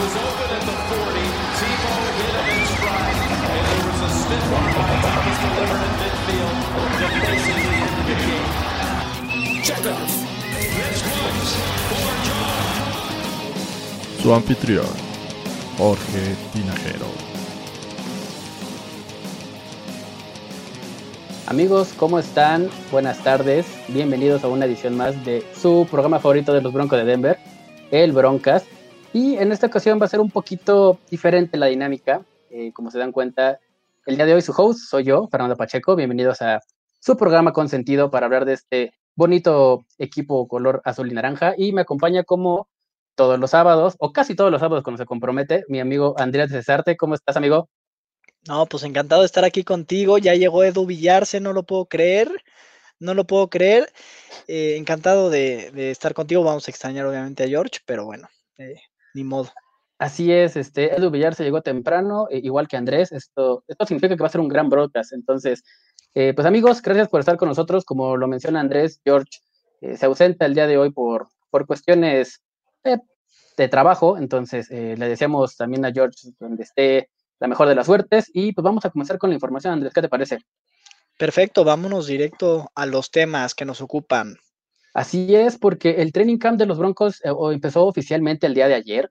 was open at the 40. Tebow hit him in stride. And there was a stiff arm by Thomas delivered in midfield to place it in the game. Check off. This one's for John. Su anfitrión, Jorge Tinajero. Amigos, ¿cómo están? Buenas tardes. Bienvenidos a una edición más de su programa favorito de los Broncos de Denver, el Broncas. Y en esta ocasión va a ser un poquito diferente la dinámica. Eh, como se dan cuenta, el día de hoy su host soy yo, Fernando Pacheco. Bienvenidos a su programa consentido para hablar de este bonito equipo color azul y naranja. Y me acompaña como todos los sábados, o casi todos los sábados cuando se compromete, mi amigo Andrés Cesarte. ¿Cómo estás, amigo? No, pues encantado de estar aquí contigo. Ya llegó Edu Villarse, no lo puedo creer. No lo puedo creer. Eh, encantado de, estar contigo. Vamos a extrañar obviamente a George, pero bueno, eh, ni modo. Así es, este, Edu Villar se llegó temprano, eh, igual que Andrés. Esto, esto significa que va a ser un gran broadcast. Entonces, eh, pues amigos, gracias por estar con nosotros. Como lo menciona Andrés, George eh, se ausenta el día de hoy por, por cuestiones eh, de trabajo. Entonces, eh, le deseamos también a George donde esté la mejor de las suertes. Y pues vamos a comenzar con la información, Andrés, ¿qué te parece? Perfecto, vámonos directo a los temas que nos ocupan. Así es, porque el training camp de los Broncos eh, empezó oficialmente el día de ayer.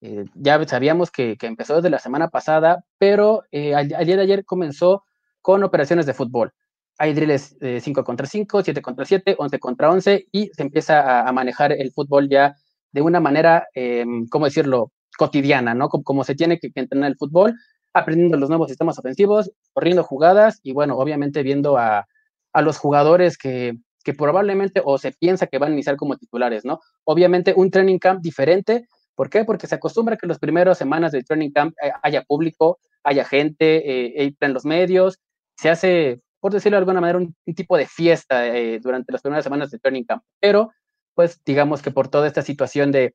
Eh, ya sabíamos que, que empezó desde la semana pasada, pero eh, al, día de ayer comenzó con operaciones de fútbol. Hay drills 5 contra 5, 7 contra 7, 11 contra 11 y se empieza a, manejar el fútbol ya de una manera, eh, ¿cómo decirlo?, cotidiana, ¿no? Como, como se tiene que, que entrenar el fútbol, aprendiendo los nuevos sistemas ofensivos, corriendo jugadas y bueno, obviamente viendo a, a los jugadores que, que probablemente o se piensa que van a iniciar como titulares, ¿no? Obviamente un training camp diferente. ¿Por qué? Porque se acostumbra que las primeras semanas del training camp eh, haya público, haya gente, eh, en los medios, se hace, por decirlo de alguna manera, un, tipo de fiesta eh, durante las primeras semanas del training camp. Pero, pues, digamos que por toda esta situación de,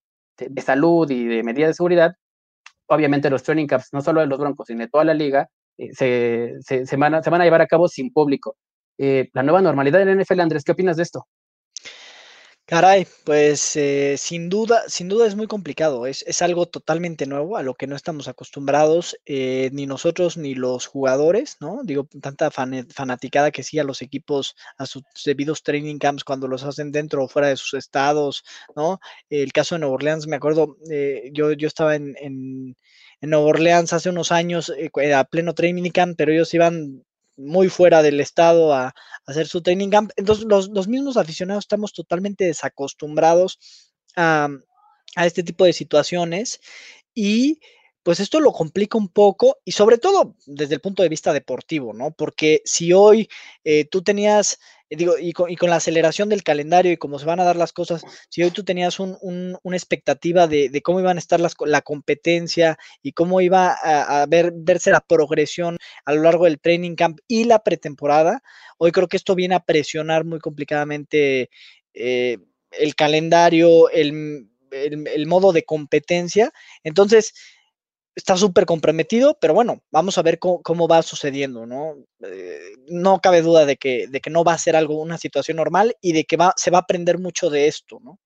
salud y de medidas de seguridad, obviamente los training camps, no solo de los Broncos, sino de toda la liga, eh, se van a llevar a cabo sin público eh, la nueva normalidad del NFL, Andrés, ¿qué opinas de esto? Caray, pues eh, sin duda, sin duda es muy complicado, es, es, algo totalmente nuevo a lo que no estamos acostumbrados, eh, ni nosotros ni los jugadores, ¿no? Digo, tanta fan, fanaticada que sí a los equipos, a sus debidos training camps cuando los hacen dentro o fuera de sus estados, ¿no? El caso de Nueva Orleans, me acuerdo, eh, yo, yo estaba en, en, en Nueva Orleans hace unos años a pleno training camp, pero ellos iban muy fuera del estado a, hacer su training camp. Entonces, los, los, mismos aficionados estamos totalmente desacostumbrados a, a este tipo de situaciones y pues esto lo complica un poco y sobre todo desde el punto de vista deportivo, ¿no? Porque si hoy eh, tú tenías, digo, y con, y con, la aceleración del calendario y cómo se van a dar las cosas, si hoy tú tenías un, un, una expectativa de, de, cómo iban a estar las, la competencia y cómo iba a, a ver, verse la progresión a lo largo del training camp y la pretemporada, hoy creo que esto viene a presionar muy complicadamente eh, el calendario, el, el modo de competencia. Entonces, está súper comprometido, pero bueno, vamos a ver cómo, cómo va sucediendo, ¿no? Eh, no cabe duda de que, de que no va a ser algo, una situación normal y de que va, se va a aprender mucho de esto, ¿no?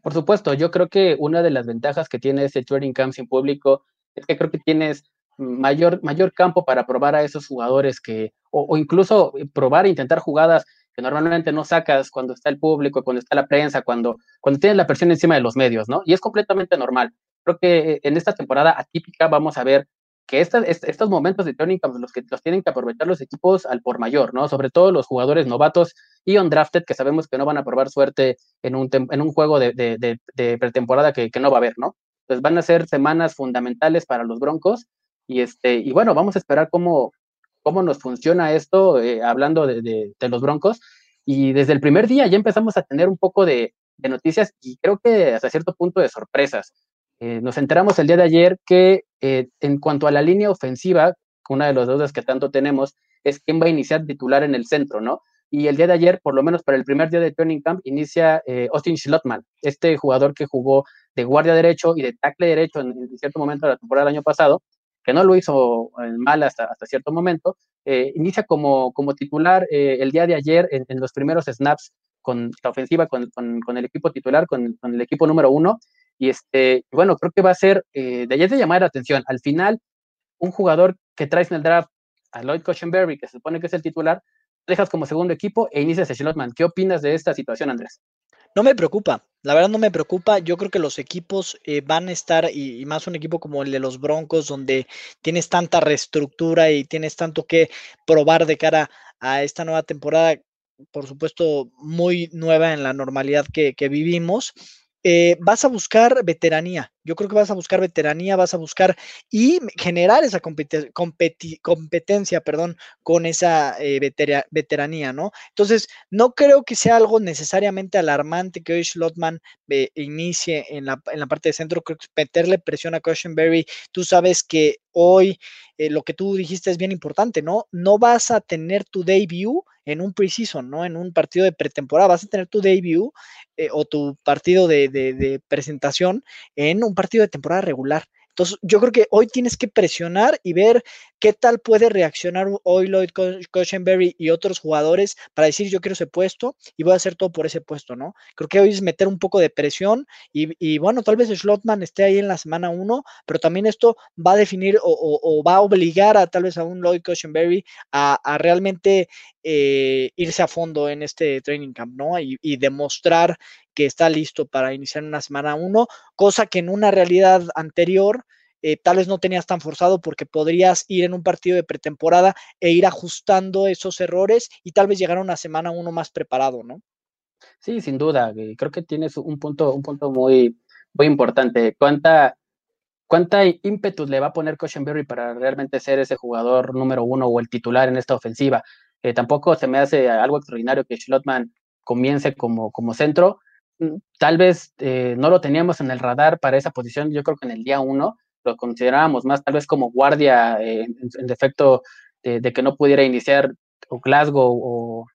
Por supuesto, yo creo que una de las ventajas que tiene ese training camp sin público es que creo que tienes mayor, mayor campo para probar a esos jugadores que, o, o incluso probar e intentar jugadas que normalmente no sacas cuando está el público, cuando está la prensa, cuando, cuando tienes la presión encima de los medios, ¿no? Y es completamente normal creo que en esta temporada atípica vamos a ver que esta, estos momentos de camp los que los tienen que aprovechar los equipos al por mayor, ¿no? Sobre todo los jugadores novatos y undrafted que sabemos que no van a probar suerte en un, en un juego de, de, de, de pretemporada que, que, no va a haber, ¿no? Entonces van a ser semanas fundamentales para los Broncos y este y bueno, vamos a esperar cómo, cómo nos funciona esto eh, hablando de, los Broncos y desde el primer día ya empezamos a tener un poco de noticias y creo que hasta cierto punto de sorpresas eh, nos enteramos el día de ayer que eh, en cuanto a la línea ofensiva, una de las dudas que tanto tenemos es quién va a iniciar titular en el centro, ¿no? Y el día de ayer, por lo menos para el primer día de training camp, inicia eh, Austin Schlottman, este jugador que jugó de guardia derecho y de tackle derecho en, cierto momento de la temporada del año pasado, que no lo hizo mal hasta, hasta cierto momento, inicia como, como titular el día de ayer en, los primeros snaps con la ofensiva, con, con, el equipo titular, con, el equipo número uno. Y este, bueno, creo que va a ser eh, de ayer de llamar la atención. Al final, un jugador que traes en el draft a Lloyd Cushenberry, que se supone que es el titular, dejas como segundo equipo e inicias a Schlottman. ¿Qué opinas de esta situación, Andrés? No me preocupa, la verdad no me preocupa. Yo creo que los equipos eh, van a estar, y, más un equipo como el de los Broncos, donde tienes tanta reestructura y tienes tanto que probar de cara a esta nueva temporada por supuesto, muy nueva en la normalidad que, vivimos, eh, vas a buscar veteranía. Yo creo que vas a buscar veteranía, vas a buscar y generar esa competencia, perdón, con esa eh, veteranía, ¿no? Entonces, no creo que sea algo necesariamente alarmante que hoy Slotman eh, inicie en la, en la, parte de centro. Creo que meterle presión a Cushenberry, tú sabes que hoy lo que tú dijiste es bien importante, ¿no? No vas a tener tu debut en un preseason, ¿no? En un partido de pretemporada, vas a tener tu debut eh, o tu partido de, de, presentación en un partido de temporada regular. Entonces, yo creo que hoy tienes que presionar y ver qué tal puede reaccionar hoy Lloyd Cushenberry y otros jugadores para decir yo quiero ese puesto y voy a hacer todo por ese puesto, ¿no? Creo que hoy es meter un poco de presión y, bueno, tal vez Slotman esté ahí en la semana uno, pero también esto va a definir o, va a obligar a tal vez a un Lloyd Cushenberry a, realmente eh, irse a fondo en este training camp, ¿no? Y demostrar que está listo para iniciar una semana uno, cosa que en una realidad anterior eh, tal vez no tenías tan forzado porque podrías ir en un partido de pretemporada e ir ajustando esos errores y tal vez llegar a una semana uno más preparado, ¿no? Sí, sin duda. Eh, creo que tienes un punto, un punto muy, muy importante. ¿Cuánta, ¿Cuánta le va a poner Cushenberry para realmente ser ese jugador número uno o el titular en esta ofensiva? Eh, tampoco se me hace algo extraordinario que Schlottman comience como, como centro, tal vez eh, no lo teníamos en el radar para esa posición, yo creo que en el día uno lo considerábamos más tal vez como guardia eh, en, defecto de, que no pudiera iniciar o Glasgow o,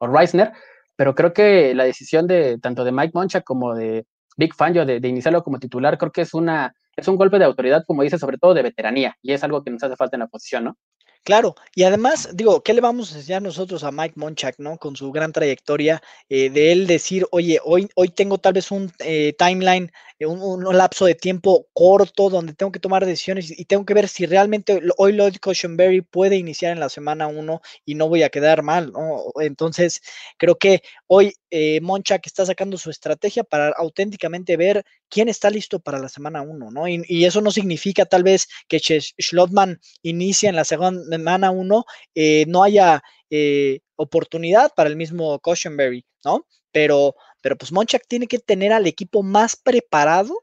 Reisner, pero creo que la decisión de tanto de Mike Moncha como de Big Fangio de, de, iniciarlo como titular, creo que es una es un golpe de autoridad, como dice, sobre todo de veteranía, y es algo que nos hace falta en la posición, ¿no? Claro, y además, digo, ¿qué le vamos a enseñar nosotros a Mike Monchak, ¿no? Con su gran trayectoria, eh, de él decir, oye, hoy, hoy tengo tal vez un eh, timeline, un, lapso de tiempo corto donde tengo que tomar decisiones y tengo que ver si realmente hoy Lloyd Cushenberry puede iniciar en la semana uno y no voy a quedar mal, ¿no? Entonces, creo que hoy eh, Monchak está sacando su estrategia para auténticamente ver quién está listo para la semana uno, ¿no? Y, eso no significa tal vez que Schlotman inicie en la semana uno, eh, no haya eh, oportunidad para el mismo Cushenberry, ¿no? Pero, pero pues Monchak tiene que tener al equipo más preparado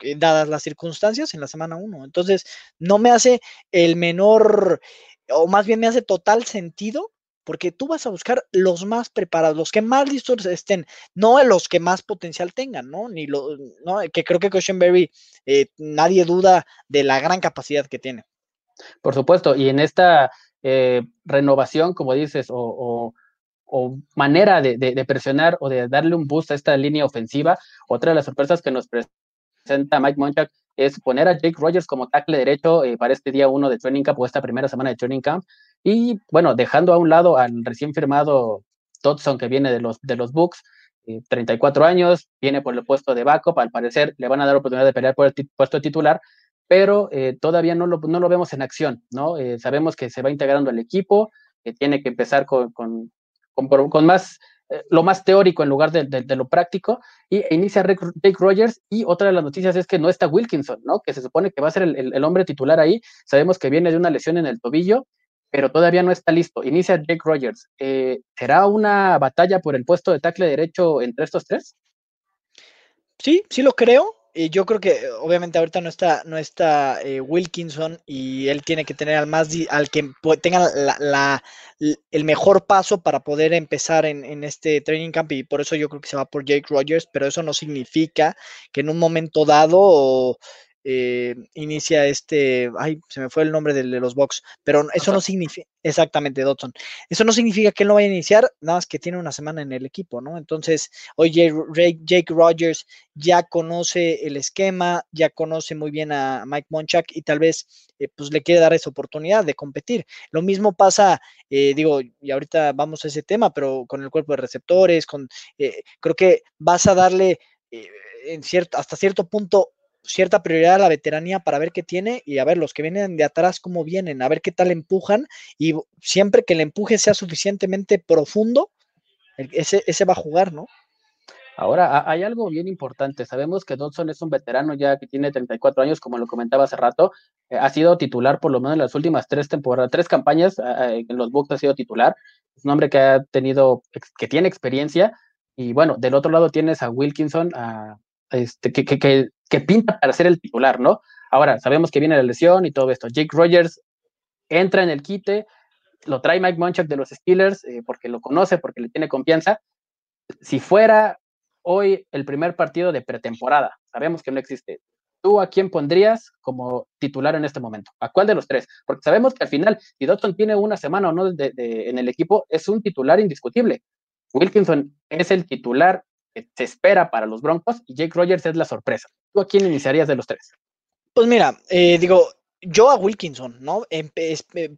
eh, dadas las circunstancias en la semana uno. Entonces, no me hace el menor, o más bien me hace total sentido porque tú vas a buscar los más preparados, los que más listos estén, no los que más potencial tengan, ¿no? Ni lo, ¿no? Que creo que Cushenberry, eh, nadie duda de la gran capacidad que tiene. Por supuesto, y en esta eh, renovación, como dices, o, manera de, presionar o de darle un boost a esta línea ofensiva, otra de las sorpresas que nos presenta Mike Monchak es poner a Jake Rogers como tackle derecho eh, para este día uno de Training Camp o esta primera semana de Training Camp. Y bueno, dejando a un lado al recién firmado Dodson que viene de los, de los Bucks, 34 eh, años, viene por el puesto de backup, al parecer le van a dar oportunidad de pelear por el puesto titular, pero eh, todavía no lo, no lo, vemos en acción, ¿no? sabemos que se va integrando al equipo, que tiene que empezar con, con, más eh, lo más teórico en lugar de, lo práctico, y inicia Rick, Rogers, y otra de las noticias es que no está Wilkinson, ¿no? Que se supone que va a ser el, hombre titular ahí, sabemos que viene de una lesión en el tobillo, pero todavía no está listo. Inicia Jake Rogers. Eh, ¿Será una batalla por el puesto de tackle derecho entre estos tres? Sí, sí lo creo. Y yo creo que obviamente ahorita no está, no está eh, Wilkinson y él tiene que tener al más al que tenga el mejor paso para poder empezar en, en, este training camp y por eso yo creo que se va por Jake Rogers, pero eso no significa que en un momento dado eh, inicia este, ay, se me fue el nombre de, los box, pero eso no significa, exactamente, Dodson, eso no significa que él no vaya a iniciar, nada más que tiene una semana en el equipo, ¿no? Entonces, hoy Jake, Rogers ya conoce el esquema, ya conoce muy bien a Mike Monchak y tal vez eh, pues le quiere dar esa oportunidad de competir. Lo mismo pasa, eh, digo, y ahorita vamos a ese tema, pero con el cuerpo de receptores, con, creo que vas a darle en cierto, hasta cierto punto cierta prioridad a la veteranía para ver qué tiene y a ver los que vienen de atrás cómo vienen, a ver qué tal empujan y siempre que el empuje sea suficientemente profundo, ese, ese va a jugar, ¿no? Ahora, hay algo bien importante. Sabemos que Dodson es un veterano ya que tiene 34 años, como lo comentaba hace rato. Eh, ha sido titular por lo menos en las últimas tres temporadas, tres campañas en los Bucks ha sido titular. Es un hombre que ha tenido, que tiene experiencia. Y bueno, del otro lado tienes a Wilkinson, a, este, que, que, que pinta para ser el titular, ¿no? Ahora, sabemos que viene la lesión y todo esto. Jake Rogers entra en el quite, lo trae Mike Munchak de los Steelers eh, porque lo conoce, porque le tiene confianza. Si fuera hoy el primer partido de pretemporada, sabemos que no existe. ¿Tú a quién pondrías como titular en este momento? ¿A cuál de los tres? Porque sabemos que al final, si tiene una semana o no en el equipo, es un titular indiscutible. Wilkinson es el titular se espera para los Broncos y Jake Rogers es la sorpresa. ¿Tú a quién iniciarías de los tres? Pues mira, eh, digo, yo a Wilkinson, ¿no? Eh,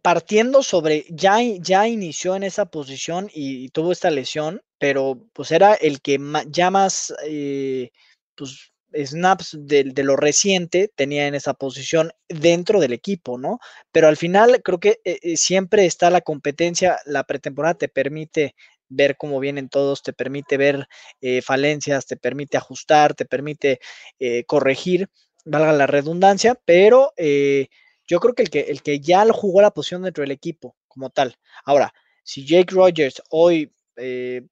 partiendo sobre, ya, ya inició en esa posición y, tuvo esta lesión, pero pues era el que ya más, eh, pues, snaps de, de, lo reciente tenía en esa posición dentro del equipo, ¿no? Pero al final creo que siempre está la competencia, la pretemporada te permite ver cómo vienen todos, te permite ver eh, falencias, te permite ajustar, te permite eh, corregir, valga la redundancia, pero eh, yo creo que el, que el que ya jugó la posición dentro del equipo como tal. Ahora, si Jake Rogers hoy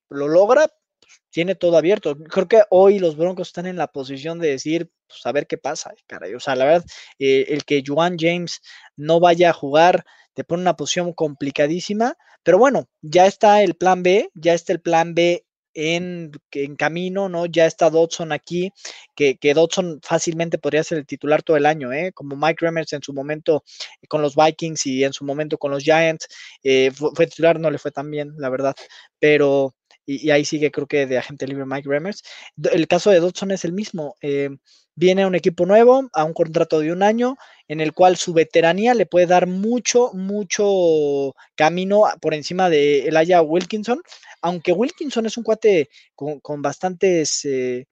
lo logra, pues, tiene todo abierto. Creo que hoy los Broncos están en la posición de decir, pues a ver qué pasa, caray. O sea, la verdad, el que Juan James no vaya a jugar te pone una posición complicadísima, pero bueno, ya está el plan B, ya está el plan B en, en, camino, ¿no? Ya está Dodson aquí, que, que, Dodson fácilmente podría ser el titular todo el año, ¿eh? Como Mike Remmers en su momento con los Vikings y en su momento con los Giants, eh, fue, titular, no le fue tan bien, la verdad, pero, y, ahí sigue creo que de agente libre Mike Remmers. El caso de Dodson es el mismo, eh, viene a un equipo nuevo, a un contrato de un año, en el cual su veteranía le puede dar mucho, mucho camino por encima de Elijah Wilkinson, aunque Wilkinson es un cuate con, bastantes eh,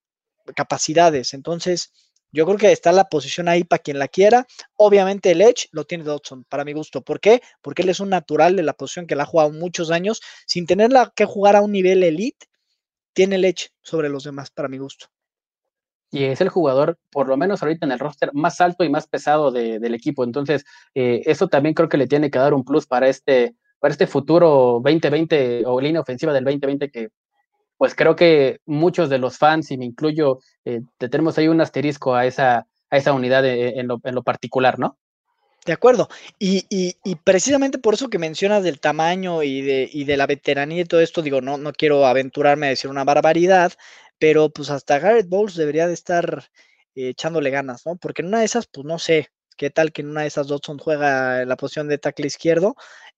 capacidades, entonces yo creo que está la posición ahí para quien la quiera. Obviamente el Edge lo tiene Dodson, para mi gusto. ¿Por qué? Porque él es un natural de la posición que la ha jugado muchos años, sin tenerla que jugar a un nivel elite, tiene el Edge sobre los demás, para mi gusto y es el jugador, por lo menos ahorita en el roster, más alto y más pesado del equipo. Entonces, eh, eso también creo que le tiene que dar un plus para este, para este futuro 2020 o línea ofensiva del 2020 que pues creo que muchos de los fans, y me incluyo, eh, tenemos ahí un asterisco a esa, a esa unidad en, lo, en, lo, particular, ¿no? De acuerdo. Y, y, y, precisamente por eso que mencionas del tamaño y de, y de la veteranía y todo esto, digo, no, no quiero aventurarme a decir una barbaridad, pero pues hasta Garrett Bowles debería de estar eh, echándole ganas, ¿no? Porque en una de esas, pues no sé, qué tal que en una de esas Dodson juega la posición de tackle izquierdo,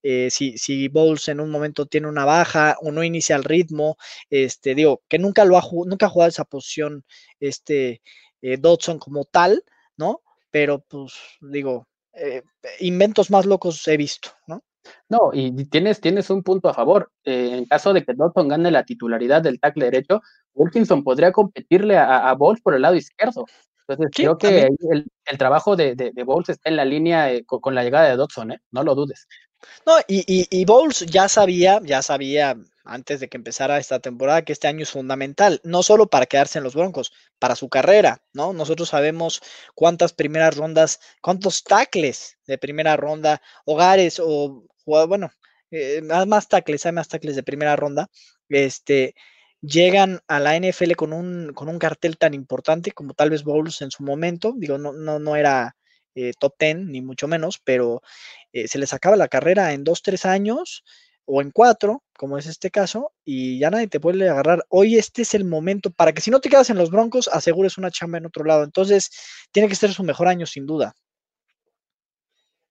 eh, si, si Bowles en un momento tiene una baja o no inicia el ritmo, este, digo, que nunca lo ha nunca ha jugado esa posición, este, eh, Dodson como tal, ¿no? Pero pues digo, inventos más locos he visto, ¿no? No, y tienes, tienes un punto a favor. en caso de que Dodson gane la titularidad del tackle derecho, Wilkinson podría competirle a, a Bowles por el lado izquierdo. Entonces, creo que el, trabajo de, de, Bowles está en la línea eh, con, la llegada de Dodson, ¿eh? no lo dudes. No, y, y, y, Bowles ya sabía, ya sabía antes de que empezara esta temporada que este año es fundamental, no solo para quedarse en los Broncos, para su carrera, ¿no? Nosotros sabemos cuántas primeras rondas, cuántos tackles de primera ronda, hogares o, bueno, eh, más tackles, hay más tackles de primera ronda, este, llegan a la NFL con un, con un cartel tan importante como tal vez Bowles en su momento. Digo, no, no, no era eh, top 10, ni mucho menos, pero eh, se les acaba la carrera en dos, tres años o en cuatro, como es este caso, y ya nadie te puede agarrar. Hoy este es el momento para que si no te quedas en los Broncos, asegures una chamba en otro lado. Entonces, tiene que ser su mejor año, sin duda.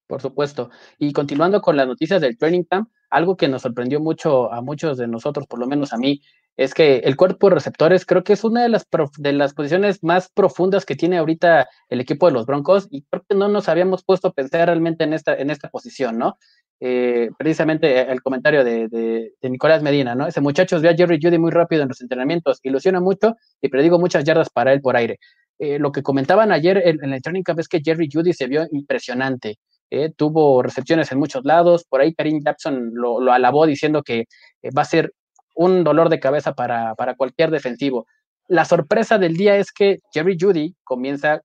Por supuesto. Y continuando con las noticias del training camp, algo que nos sorprendió mucho a muchos de nosotros, por lo menos a mí, es que el cuerpo de receptores creo que es una de las, de las posiciones más profundas que tiene ahorita el equipo de los Broncos y creo que no nos habíamos puesto a pensar realmente en esta, en esta posición, ¿no? Eh, precisamente el comentario de, Nicolás Medina, ¿no? Ese muchacho ve a Jerry Judy muy rápido en los entrenamientos, ilusiona mucho y predigo muchas yardas para él por aire. Eh, lo que comentaban ayer en, el training camp es que Jerry Judy se vio impresionante. Eh, tuvo recepciones en muchos lados, por ahí Karim Jackson lo, alabó diciendo que va a ser un dolor de cabeza para, cualquier defensivo. La sorpresa del día es que Jerry Judy comienza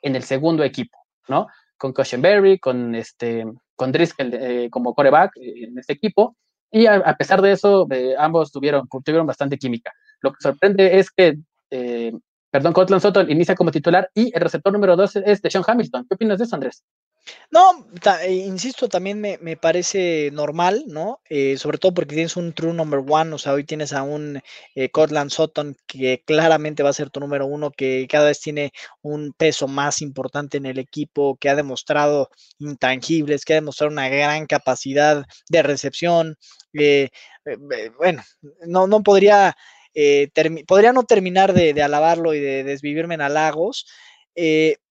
en el segundo equipo, ¿no? Con Cushenberry, con, este, con Driscoll eh, como coreback eh, en este equipo, y a, pesar de eso, eh, ambos tuvieron, tuvieron bastante química. Lo que sorprende es que, perdón, Cotland Sutton inicia como titular y el receptor número dos es de Sean Hamilton. ¿Qué opinas de eso, Andrés? No, eh, insisto, también me, parece normal, ¿no? Eh, sobre todo porque tienes un true number one, o sea, hoy tienes a un eh, Cortland Sutton que claramente va a ser tu número uno, que cada vez tiene un peso más importante en el equipo, que ha demostrado intangibles, que ha demostrado una gran capacidad de recepción. bueno, no, no podría, podría no terminar de, de, alabarlo y de desvivirme en halagos.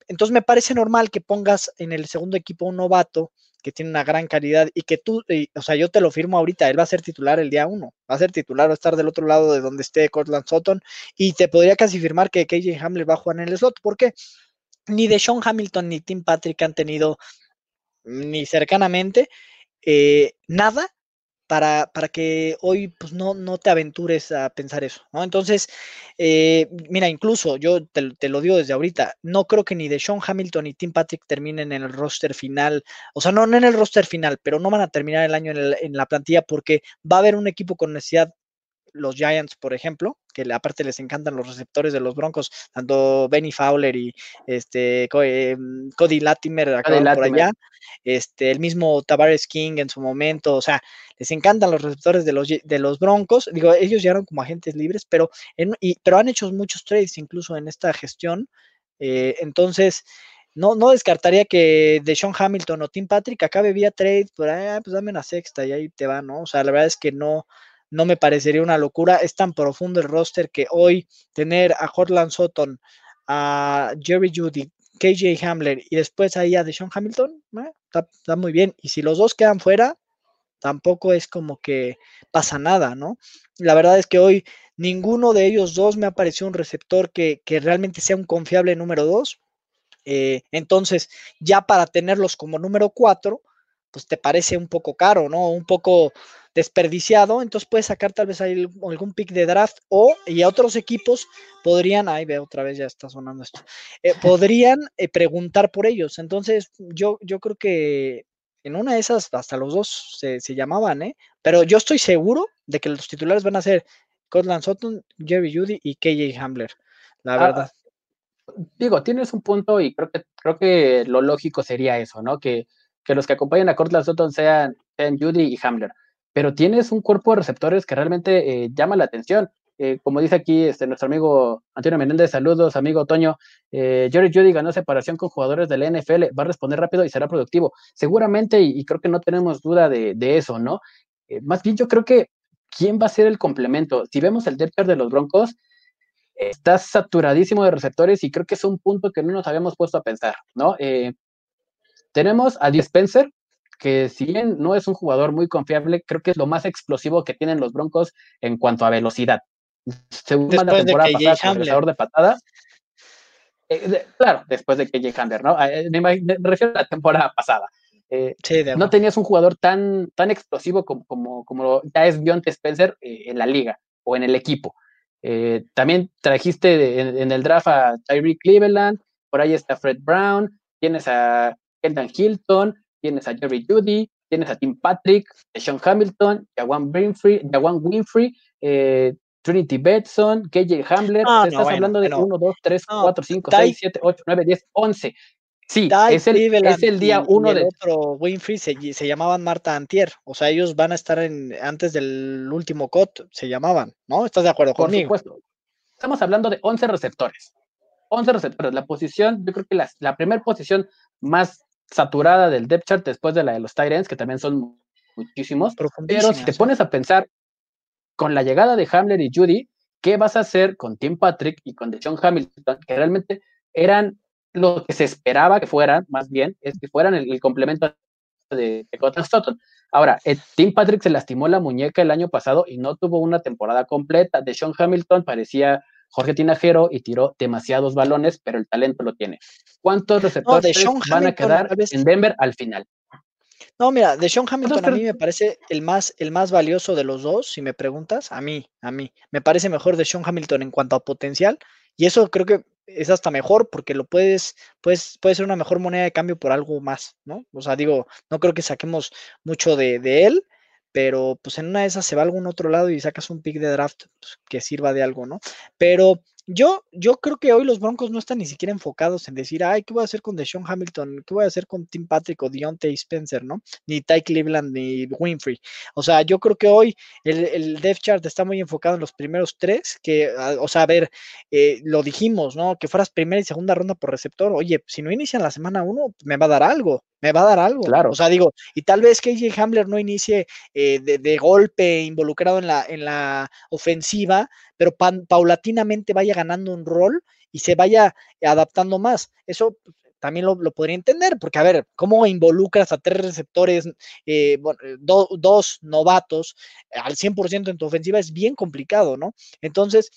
Entonces me parece normal que pongas en el segundo equipo un novato que tiene una gran calidad y que tú, o sea, yo te lo firmo ahorita, él va a ser titular el día uno, va a ser titular, va a estar del otro lado de donde esté Cortland Sutton y te podría casi firmar que KJ Hamler va a jugar en el slot, porque ni de Sean Hamilton ni Tim Patrick han tenido ni cercanamente eh, nada para, para que hoy pues, no, no te aventures a pensar eso, ¿no? Entonces, eh, mira, incluso yo te, lo digo desde ahorita, no creo que ni de Sean Hamilton ni Tim Patrick terminen en el roster final, o sea, no, en el roster final, pero no van a terminar el año en la plantilla porque va a haber un equipo con necesidad los Giants, por ejemplo, que aparte les encantan los receptores de los Broncos, tanto Benny Fowler y este em, Cody Latimer por allá, este, el mismo Tavares King en su momento, o sea, les encantan los receptores de los, de los Broncos, digo, ellos llegaron como agentes libres, pero, pero han hecho muchos trades incluso en esta gestión, eh, entonces, no, no descartaría que de Sean Hamilton o Tim Patrick acabe vía trade, por ah, pues dame una sexta y ahí te va, ¿no? O sea, la verdad es que no, no me parecería una locura. Es tan profundo el roster que hoy tener a Cortland Sutton, a Jerry Judy, KJ Hamler y después ahí a Deshaun Hamilton, eh, está, muy bien. Y si los dos quedan fuera, tampoco es como que pasa nada, ¿no? La verdad es que hoy ninguno de ellos dos me ha parecido un receptor que, realmente sea un confiable número dos. Eh, entonces, ya para tenerlos como número cuatro, pues te parece un poco caro, ¿no? Un poco desperdiciado, entonces puedes sacar tal vez algún pick de draft o y otros equipos podrían, ahí ve otra vez ya está sonando esto, eh, podrían eh, preguntar por ellos. Entonces yo, yo creo que en una de esas hasta los dos se, llamaban, ¿eh? Pero yo estoy seguro de que los titulares van a ser Cortland Sutton, Jerry Judy y KJ Hamler, la ah, verdad. Digo, tienes un punto y creo que, creo que lo lógico sería eso, ¿no? Que, que los que acompañen a Cortland Sutton sean, sean Judy y Hamler pero tienes un cuerpo de receptores que realmente eh, llama la atención. Eh, como dice aquí este, nuestro amigo Antonio Menéndez, saludos, amigo Toño. Eh, Jerry Judy ganó separación con jugadores de la NFL, va a responder rápido y será productivo. Seguramente, y, creo que no tenemos duda de, eso, ¿no? más bien, yo creo que quién va a ser el complemento. Si vemos el depth de los Broncos, está saturadísimo de receptores y creo que es un punto que no nos habíamos puesto a pensar, ¿no? Tenemos a Dispenser, que si bien no es un jugador muy confiable, creo que es lo más explosivo que tienen los Broncos en cuanto a velocidad. Según la temporada de pasada, de patada. Eh, claro, después de que Jay ¿no? Eh, me, refiero a la temporada pasada. Eh, no tenías un jugador tan, tan explosivo como, como, como ya es Bionte Spencer en la liga o en el equipo. también trajiste en, el draft a Tyree Cleveland, por ahí está Fred Brown, tienes a Kendall Hilton, tienes a Jerry Judy, tienes a Tim Patrick, a Sean Hamilton, Jawan Winfrey, Jawan Winfrey, eh, Trinity Betson, KJ Hamler, Ah, te no, estás bueno, hablando de bueno. 1, 2, 3, No, 4, 5, Ty- 6, 7, 8, 9, 10, 11. Sí, Ty es el, es el día y- y 1 el de... otro Winfrey se, se llamaban Marta Antier. O sea, ellos van a estar en antes del último cut, se llamaban, ¿no? ¿Estás de acuerdo Por conmigo? supuesto. Estamos hablando de 11 receptores. 11 receptores. La posición, yo creo que la, la primera posición más saturada del depth chart después de la de los Tyrants, que también son muchísimos. Pero si te pones a pensar con la llegada de Hamler y Judy, ¿qué vas a hacer con Tim Patrick y con Deshaun Hamilton? Que realmente eran lo que se esperaba que fueran, más bien, es que fueran el, el complemento de, de Cortland Sutton. Ahora, eh, Tim Patrick se lastimó la muñeca el año pasado y no tuvo una temporada completa. Deshaun Hamilton parecía Jorge Tinajero y tiró demasiados balones, pero el talento lo tiene. ¿Cuántos receptores van a quedar vez- en Denver al final? No, mira, de Sean Hamilton a mí me parece el más, el más valioso de los dos, si me preguntas, a mí, a mí. Me parece mejor de Sean Hamilton en cuanto a potencial, y eso creo que es hasta mejor porque lo puedes, puedes, puede ser una mejor moneda de cambio por algo más, ¿no? O sea, digo, no creo que saquemos mucho de, de él, pero pues en una de esas se va a algún otro lado y sacas un pick de draft pues, que sirva de algo, ¿no? Pero yo, yo creo que hoy los Broncos no están ni siquiera enfocados en decir, ay, ¿qué voy a hacer con Deshaun Hamilton? ¿Qué voy a hacer con Tim Patrick o Deontay Spencer, ¿no? Ni Ty Cleveland ni Winfrey. O sea, yo creo que hoy el, el chart está muy enfocado en los primeros tres, que, ah, o sea, a ver, eh, lo dijimos, ¿no? Que fueras primera y segunda ronda por receptor. Oye, si no inician la semana uno, me va a dar algo, me va a dar algo. Claro. O sea, digo, y tal vez KJ Hamler no inicie eh, de, de golpe involucrado en la, en la ofensiva, pero pan- paulatinamente vaya ganando un rol y se vaya adaptando más. Eso pues, también lo, lo podría entender, porque a ver, ¿cómo involucras a tres receptores, eh, bueno, eh, do- dos novatos al 100% en tu ofensiva? Es bien complicado, ¿no? Entonces,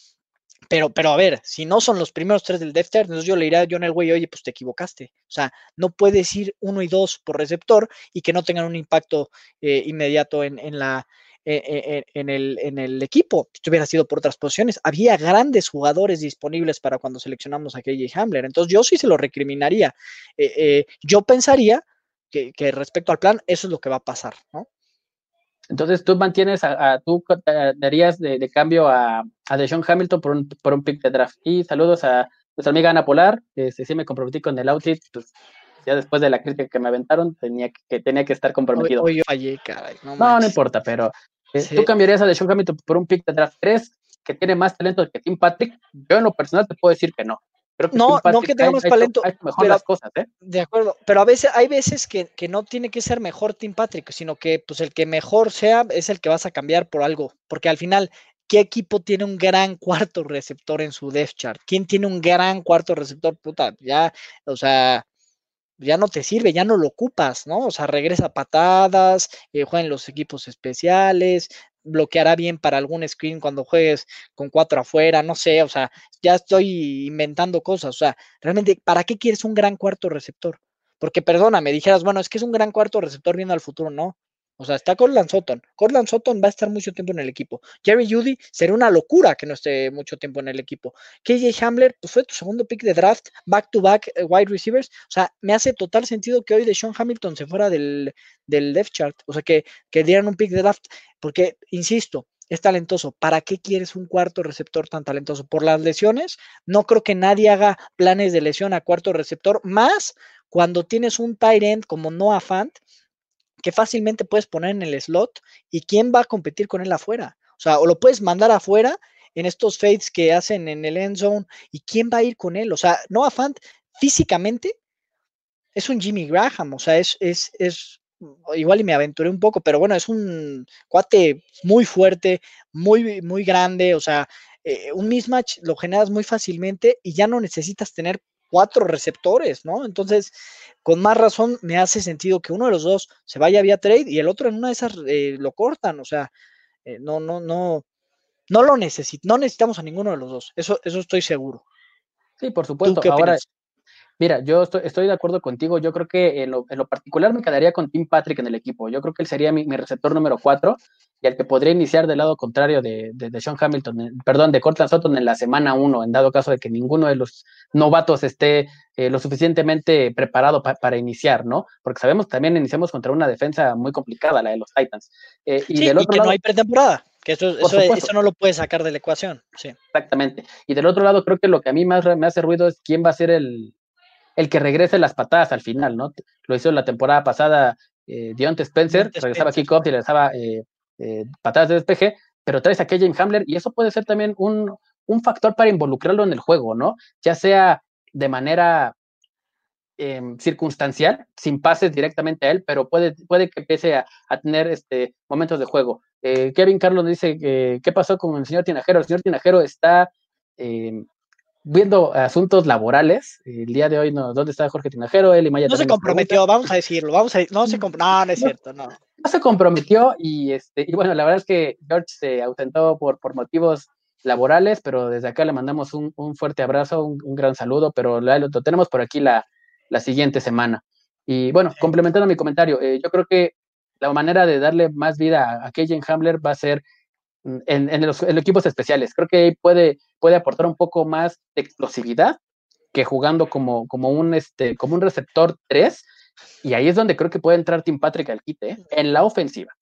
pero, pero a ver, si no son los primeros tres del depth entonces yo le diré a John Elway, oye, pues te equivocaste. O sea, no puedes ir uno y dos por receptor y que no tengan un impacto eh, inmediato en, en la, eh, eh, en, el, en el equipo. Si hubiera sido por otras posiciones, había grandes jugadores disponibles para cuando seleccionamos a KJ Hamler. Entonces yo sí se lo recriminaría. Eh, eh, yo pensaría que, que respecto al plan, eso es lo que va a pasar, ¿no? Entonces tú mantienes a, a tú darías de, de cambio a, a Deshaun Hamilton por un, por un pick de draft. Y saludos a nuestra amiga Ana Polar, que sí me comprometí con el outfit, pues ya después de la crítica que me aventaron, tenía que, que tenía que estar comprometido. hoy yo fallé, caray. No, no, importa, pero eh, Sí. tú cambiarías a Deshaun Hamilton por un pick de draft 3 que tiene más talento que Tim Patrick. Yo en lo personal te puedo decir que no. Creo que No, Tim no que tenga ha- más ha hecho- talento, ha hecho mejor pero- las cosas, ¿eh? De acuerdo, pero a veces hay veces que, que no tiene que ser mejor Tim Patrick, sino que pues el que mejor sea es el que vas a cambiar por algo, porque al final, ¿qué equipo tiene un gran cuarto receptor en su depth chart? ¿Quién tiene un gran cuarto receptor? Puta, ya, o sea, ya no te sirve, ya no lo ocupas, ¿no? O sea, regresa patadas, eh, juega en los equipos especiales, bloqueará bien para algún screen cuando juegues con cuatro afuera, no sé, o sea, ya estoy inventando cosas, o sea, realmente, ¿para qué quieres un gran cuarto receptor? Porque, perdona, me dijeras, bueno, es que es un gran cuarto receptor viendo al futuro, no. O sea, está Cortland Sutton. Cortland Sutton va a estar mucho tiempo en el equipo. Jerry Judy sería una locura que no esté mucho tiempo en el equipo. KJ Hamler, pues fue tu segundo pick de draft, back to back eh, wide receivers. O sea, me hace total sentido que hoy de Sean Hamilton se fuera del, del depth chart. O sea, que, que dieran un pick de draft. Porque, insisto, es talentoso. ¿Para qué quieres un cuarto receptor tan talentoso? ¿Por las lesiones? No creo que nadie haga planes de lesión a cuarto receptor, más cuando tienes un tight end como Noah Fant, que fácilmente puedes poner en el slot y quién va a competir con él afuera. O sea, o lo puedes mandar afuera en estos fades que hacen en el end zone y quién va a ir con él. O sea, Noah Fant físicamente es un Jimmy Graham, o sea, es, es, es igual y me aventuré un poco, pero bueno, es un cuate muy fuerte, muy, muy grande, o sea, eh, un mismatch lo generas muy fácilmente y ya no necesitas tener cuatro receptores, ¿no? Entonces, con más razón me hace sentido que uno de los dos se vaya vía trade y el otro en una de esas eh, lo cortan, o sea, eh, no, no, no, no lo necesito, no necesitamos a ninguno de los dos, eso, eso estoy seguro. Sí, por ¿Tú supuesto. Ahora, opinas? Mira, yo estoy, estoy de acuerdo contigo. Yo creo que en lo, en lo particular me quedaría con Tim Patrick en el equipo. Yo creo que él sería mi, mi receptor número 4 y el que podría iniciar del lado contrario de, de, de Sean Hamilton, eh, perdón, de Cortland Sutton en la semana 1, en dado caso de que ninguno de los novatos esté eh, lo suficientemente preparado pa, para iniciar, ¿no? Porque sabemos que también iniciamos contra una defensa muy complicada, la de los Titans. Eh, y Sí, del y otro que lado, no hay pretemporada. Que eso, eso, no lo puedes sacar de la ecuación. Sí. Exactamente. Y del otro lado, creo que lo que a mí más me hace ruido es quién va a ser el, el que regrese las patadas al final, ¿no? Lo hizo la temporada pasada eh, Deontay Spencer, Deontay regresaba Spencer. y regresaba eh, eh, patadas de despeje, pero traes a Kevin Hamler y eso puede ser también un, un factor para involucrarlo en el juego, ¿no? Ya sea de manera em, circunstancial, sin pases directamente a él, pero puede, puede que empiece a, a tener este, momentos de juego. Eh, Kevin Carlos dice que qué pasó con el señor Tinajero. El señor Tinajero está em, viendo asuntos laborales. El día de hoy, no, ¿dónde está Jorge Tinajero? Él y Maya No se comprometió, vamos a decirlo. Vamos a, no se comp- No, no es cierto, no. no se comprometió y este y bueno la verdad es que George se ausentó por, por motivos laborales pero desde acá le mandamos un, un fuerte abrazo un, un gran saludo pero lo, tenemos por aquí la, la siguiente semana y bueno complementando mi comentario eh, yo creo que la manera de darle más vida a, a Hamler va a ser mm, en, en los en equipos especiales creo que ahí puede puede aportar un poco más de explosividad que jugando como, como un este como un receptor 3 y ahí es donde creo que puede entrar Tim Patrick al quite, ¿eh? en la ofensiva.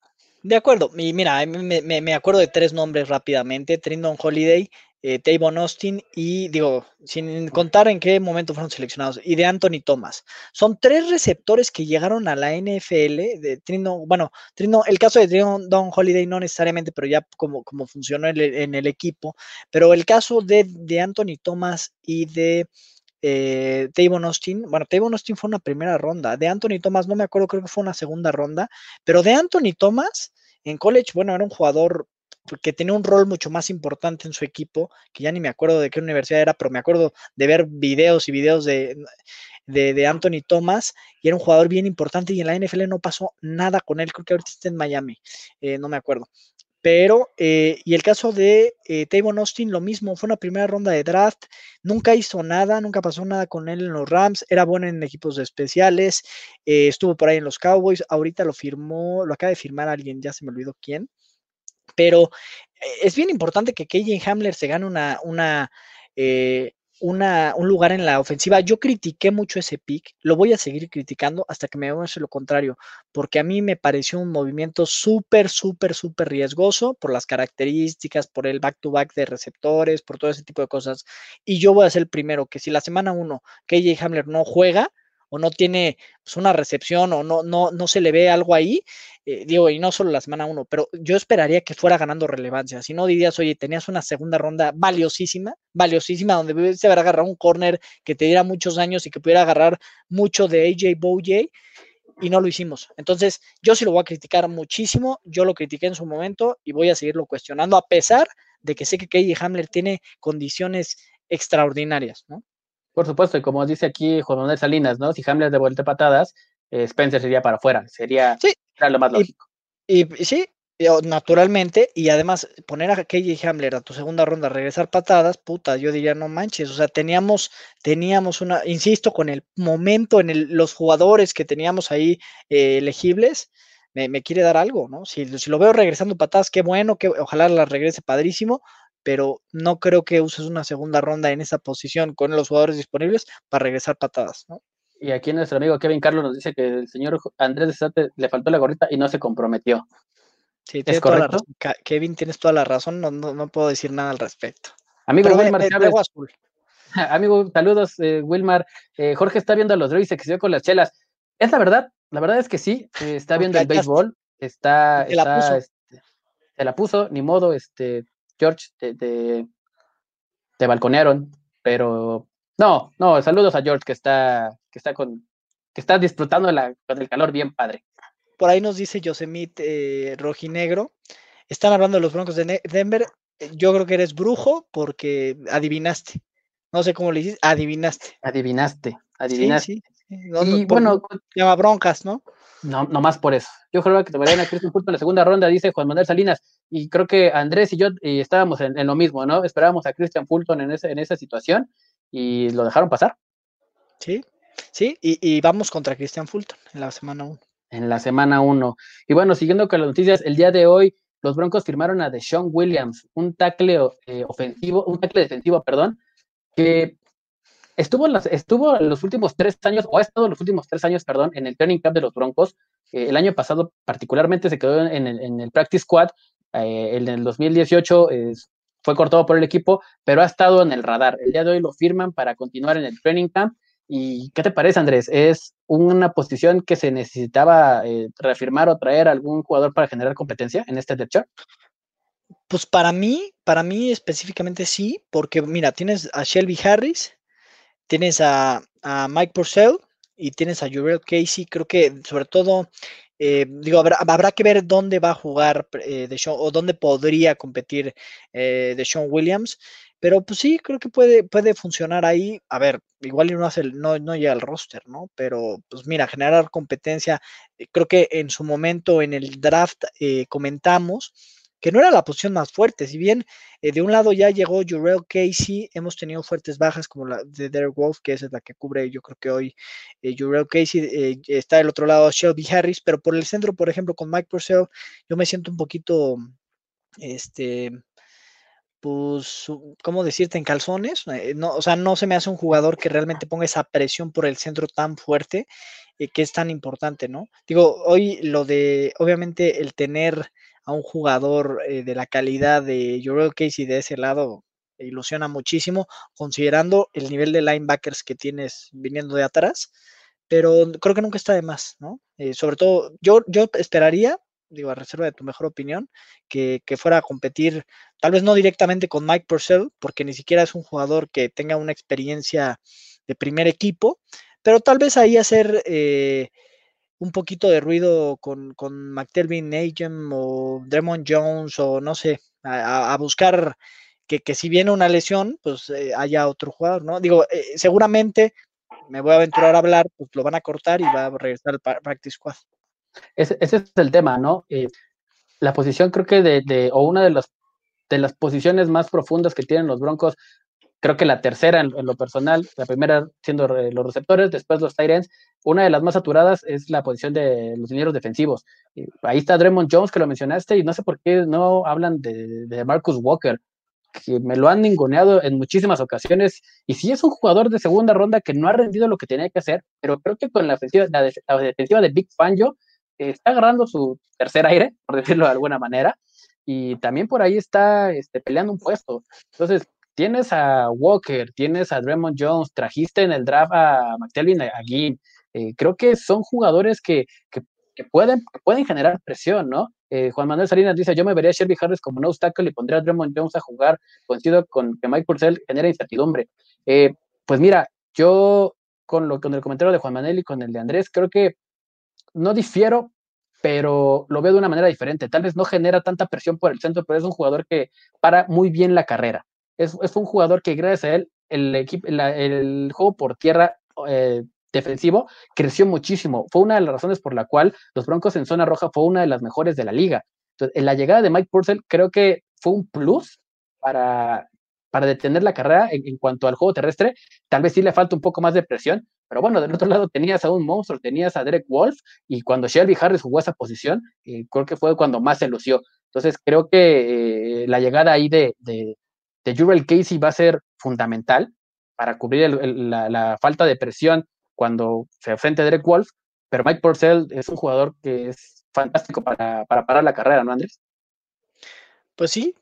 De acuerdo. Y mira, me, me- me acuerdo de tres nombres rápidamente. Trindon Holiday, eh, Tavon Austin y digo, sin contar en qué momento fueron seleccionados, y de Anthony Thomas. Son tres receptores que llegaron a la NFL. De Trindon, bueno, Trindon, el caso de Trindon Holiday no necesariamente, pero ya como, como funcionó en el, en el equipo. Pero el caso de, de Anthony Thomas y de eh, Tavon Austin, bueno, Tavon Austin fue una primera ronda, de Anthony Thomas no me acuerdo, creo que fue una segunda ronda, pero de Anthony Thomas en college, bueno, era un jugador que tenía un rol mucho más importante en su equipo, que ya ni me acuerdo de qué universidad era, pero me acuerdo de ver videos y videos de, de, Anthony Thomas, y era un jugador bien importante, y en la NFL no pasó nada con él, creo que ahorita está en Miami, eh, no me acuerdo. Pero, eh, y el caso de eh, Austin, lo mismo, fue una primera ronda de draft, nunca hizo nada, nunca pasó nada con él en los Rams, era bueno en equipos especiales, eh, estuvo por ahí en los Cowboys, ahorita lo firmó, lo acaba de firmar alguien, ya se me olvidó quién, pero eh, es bien importante que KJ Hamler se gane una, una, eh, una, un lugar en la ofensiva. Yo critiqué mucho ese pick, lo voy a seguir criticando hasta que me demuestre lo contrario, porque a mí me pareció un movimiento súper, súper, súper riesgoso por las características, por el back-to-back de receptores, por todo ese tipo de cosas. Y yo voy a ser el primero que si la semana 1 KJ Hamler no juega, o no tiene pues, una recepción o no, no, no se le ve algo ahí, eh, digo, y no solo la semana 1, pero yo esperaría que fuera ganando relevancia. Si no dirías, oye, tenías una segunda ronda valiosísima, valiosísima, donde pudiste haber agarrado un corner que te diera muchos años y que pudiera agarrar mucho de AJ Bouye, y no lo hicimos. Entonces, yo sí lo voy a criticar muchísimo, yo lo critiqué en su momento y voy a seguirlo cuestionando, a pesar de que sé que KJ Hamler tiene condiciones extraordinarias, ¿no? Por supuesto, y como dice aquí Juan Manuel Salinas, ¿no? Si Hamler de vuelta patadas, eh, Spencer sería para afuera, sería Sí. era lo más lógico. Y y sí, naturalmente, y además poner a KJ Hamler a tu segunda ronda, regresar patadas, puta, yo diría no manches, o sea, teníamos, teníamos una, insisto, con el momento en el, los jugadores que teníamos ahí eh, elegibles, me, me quiere dar algo, ¿no? Si, si lo veo regresando patadas, qué bueno, que ojalá las regrese padrísimo, pero no creo que uses una segunda ronda en esa posición con los jugadores disponibles para regresar patadas, ¿no? Y aquí nuestro amigo Kevin Carlos nos dice que el señor Andrés de Sate le faltó la gorrita y no se comprometió. Sí, ¿Es tienes toda la correcto? Kevin, tienes toda la razón, no, no, no puedo decir nada al respecto. Amigo Pero Wilmar ve- Chávez, traigo azul. amigo, saludos, eh, Wilmar. Eh, Jorge está viendo a los Droids y se excedió con las chelas. Es la verdad, la verdad es que sí, eh, está viendo el está. béisbol, está, la está, puso. este, se la puso, ni modo, este, George, te, te, te balconearon, pero no, no, saludos a George que está, que está con, que está disfrutando la, con el calor bien padre. Por ahí nos dice Yosemite eh, Rojinegro. Están hablando de los Broncos de Ne- Denver. Eh, Yo creo que eres brujo porque adivinaste. No sé cómo le dices, adivinaste. Adivinaste, adivinaste. sí. sí. No, no, y por- bueno, se llama Broncas, ¿no? No, no más por eso. Yo creo que tomarían a Christian Fulton en la segunda ronda, dice Juan Manuel Salinas. Y creo que Andrés y yo eh, estábamos en, en lo mismo, ¿no? Esperábamos a Christian Fulton en, ese, en esa situación y lo dejaron pasar Sí, sí. Y, y vamos contra Christian Fulton en la semana 1. en la semana 1. Y bueno, siguiendo con las noticias, el día de hoy los Broncos firmaron a Deshaun Williams, un tackle eh, ofensivo, un tackle defensivo, perdón, que estuvo en, las, estuvo en los últimos tres años, o ha estado en los últimos tres años, perdón, en el training camp de los Broncos. Eh, el año pasado particularmente se quedó en el, practice squad, eh, en el 2018 fue cortado por el equipo, pero ha estado en el radar. El día de hoy lo firman para continuar en el training camp. ¿Y qué te parece, Andrés? ¿Es una posición que se necesitaba eh, reafirmar o traer algún jugador para generar competencia en este depth chart? Pues para mí, para mí específicamente sí, porque mira, tienes a Shelby Harris, tienes a, a Mike Purcell y tienes a Jurel Casey. Creo que sobre todo eh, digo, habrá, que ver dónde va a jugar eh, de o dónde podría competir eh, de Sean Williams. Pero pues sí, creo que puede, puede funcionar ahí. A ver, igual no hace no, no llega al roster, ¿no? Pero pues mira, generar competencia. Eh, creo que en su momento en el draft comentamos que no era la posición más fuerte. Si bien eh, de un lado ya llegó Jurel Casey, hemos tenido fuertes bajas como la de Derek Wolf, que es la que cubre yo creo que hoy eh, Jurel Casey. Eh, está del otro lado Shelby Harris, pero por el centro, por ejemplo, con Mike Purcell, yo me siento un poquito, este, pues, ¿cómo decirte? En calzones. no, o sea, no se me hace un jugador que realmente ponga esa presión por el centro tan fuerte que es tan importante, ¿no? Digo, hoy lo de, obviamente, el tener a un jugador eh, de la calidad de Jurel Casey de ese lado ilusiona muchísimo, considerando el nivel de linebackers que tienes viniendo de atrás, pero creo que nunca está de más, ¿no? Eh, sobre todo, yo, yo esperaría, digo, a reserva de tu mejor opinión, que, fuera a competir, tal vez no directamente con Mike Purcell, porque ni siquiera es un jugador que tenga una experiencia de primer equipo, pero tal vez ahí hacer eh, un poquito de ruido con, con McTelvin Nagem o Dremond Jones o no sé, a, buscar que, si viene una lesión, pues eh, haya otro jugador, ¿no? Digo, eh, seguramente me voy a aventurar a hablar, pues lo van a cortar y va a regresar al practice squad. Ese, es el tema, ¿no? Eh, la posición creo que de, de, o una de las, de las posiciones más profundas que tienen los Broncos creo que la tercera en, lo personal, la primera siendo los receptores, después los tight ends, una de las más saturadas es la posición de los dineros defensivos. ahí está Draymond Jones, que lo mencionaste, y no sé por qué no hablan de, Marcus Walker, que me lo han ninguneado en muchísimas ocasiones, y sí es un jugador de segunda ronda que no ha rendido lo que tenía que hacer, pero creo que con la, defensiva de Big Fangio eh, está agarrando su tercer aire, por decirlo de alguna manera, y también por ahí está este, peleando un puesto. Entonces, tienes a Walker, tienes a Draymond Jones, trajiste en el draft a McTelvin, a Gim. Eh, creo que son jugadores que, pueden, pueden generar presión, ¿no? Eh, Juan Manuel Salinas dice, yo me vería a Shelby Harris como no obstáculo y pondría a Draymond Jones a jugar, coincido con que Mike Purcell genera incertidumbre. Eh, pues mira, yo con, lo, con el comentario de Juan Manuel y con el de Andrés, creo que no difiero, pero lo veo de una manera diferente. Tal vez no genera tanta presión por el centro, pero es un jugador que para muy bien la carrera es, un jugador que gracias a él el, equipo, el juego por tierra eh, defensivo creció muchísimo. Fue una de las razones por la cual los Broncos en zona roja fue una de las mejores de la liga. Entonces, en la llegada de Mike Purcell creo que fue un plus para, para detener la carrera en, cuanto al juego terrestre. Tal vez sí le falta un poco más de presión, pero bueno, del otro lado tenías a un monstruo, tenías a Derek Wolf y cuando Shelby Harris jugó esa posición, eh, creo que fue cuando más se lució. Entonces creo que eh, la llegada ahí de Jurel Casey va a ser fundamental para cubrir la, falta de presión cuando se enfrente a Derek Wolf, pero Mike Purcell es un jugador que es fantástico para, parar la carrera, ¿no, Andrés? Pues sí,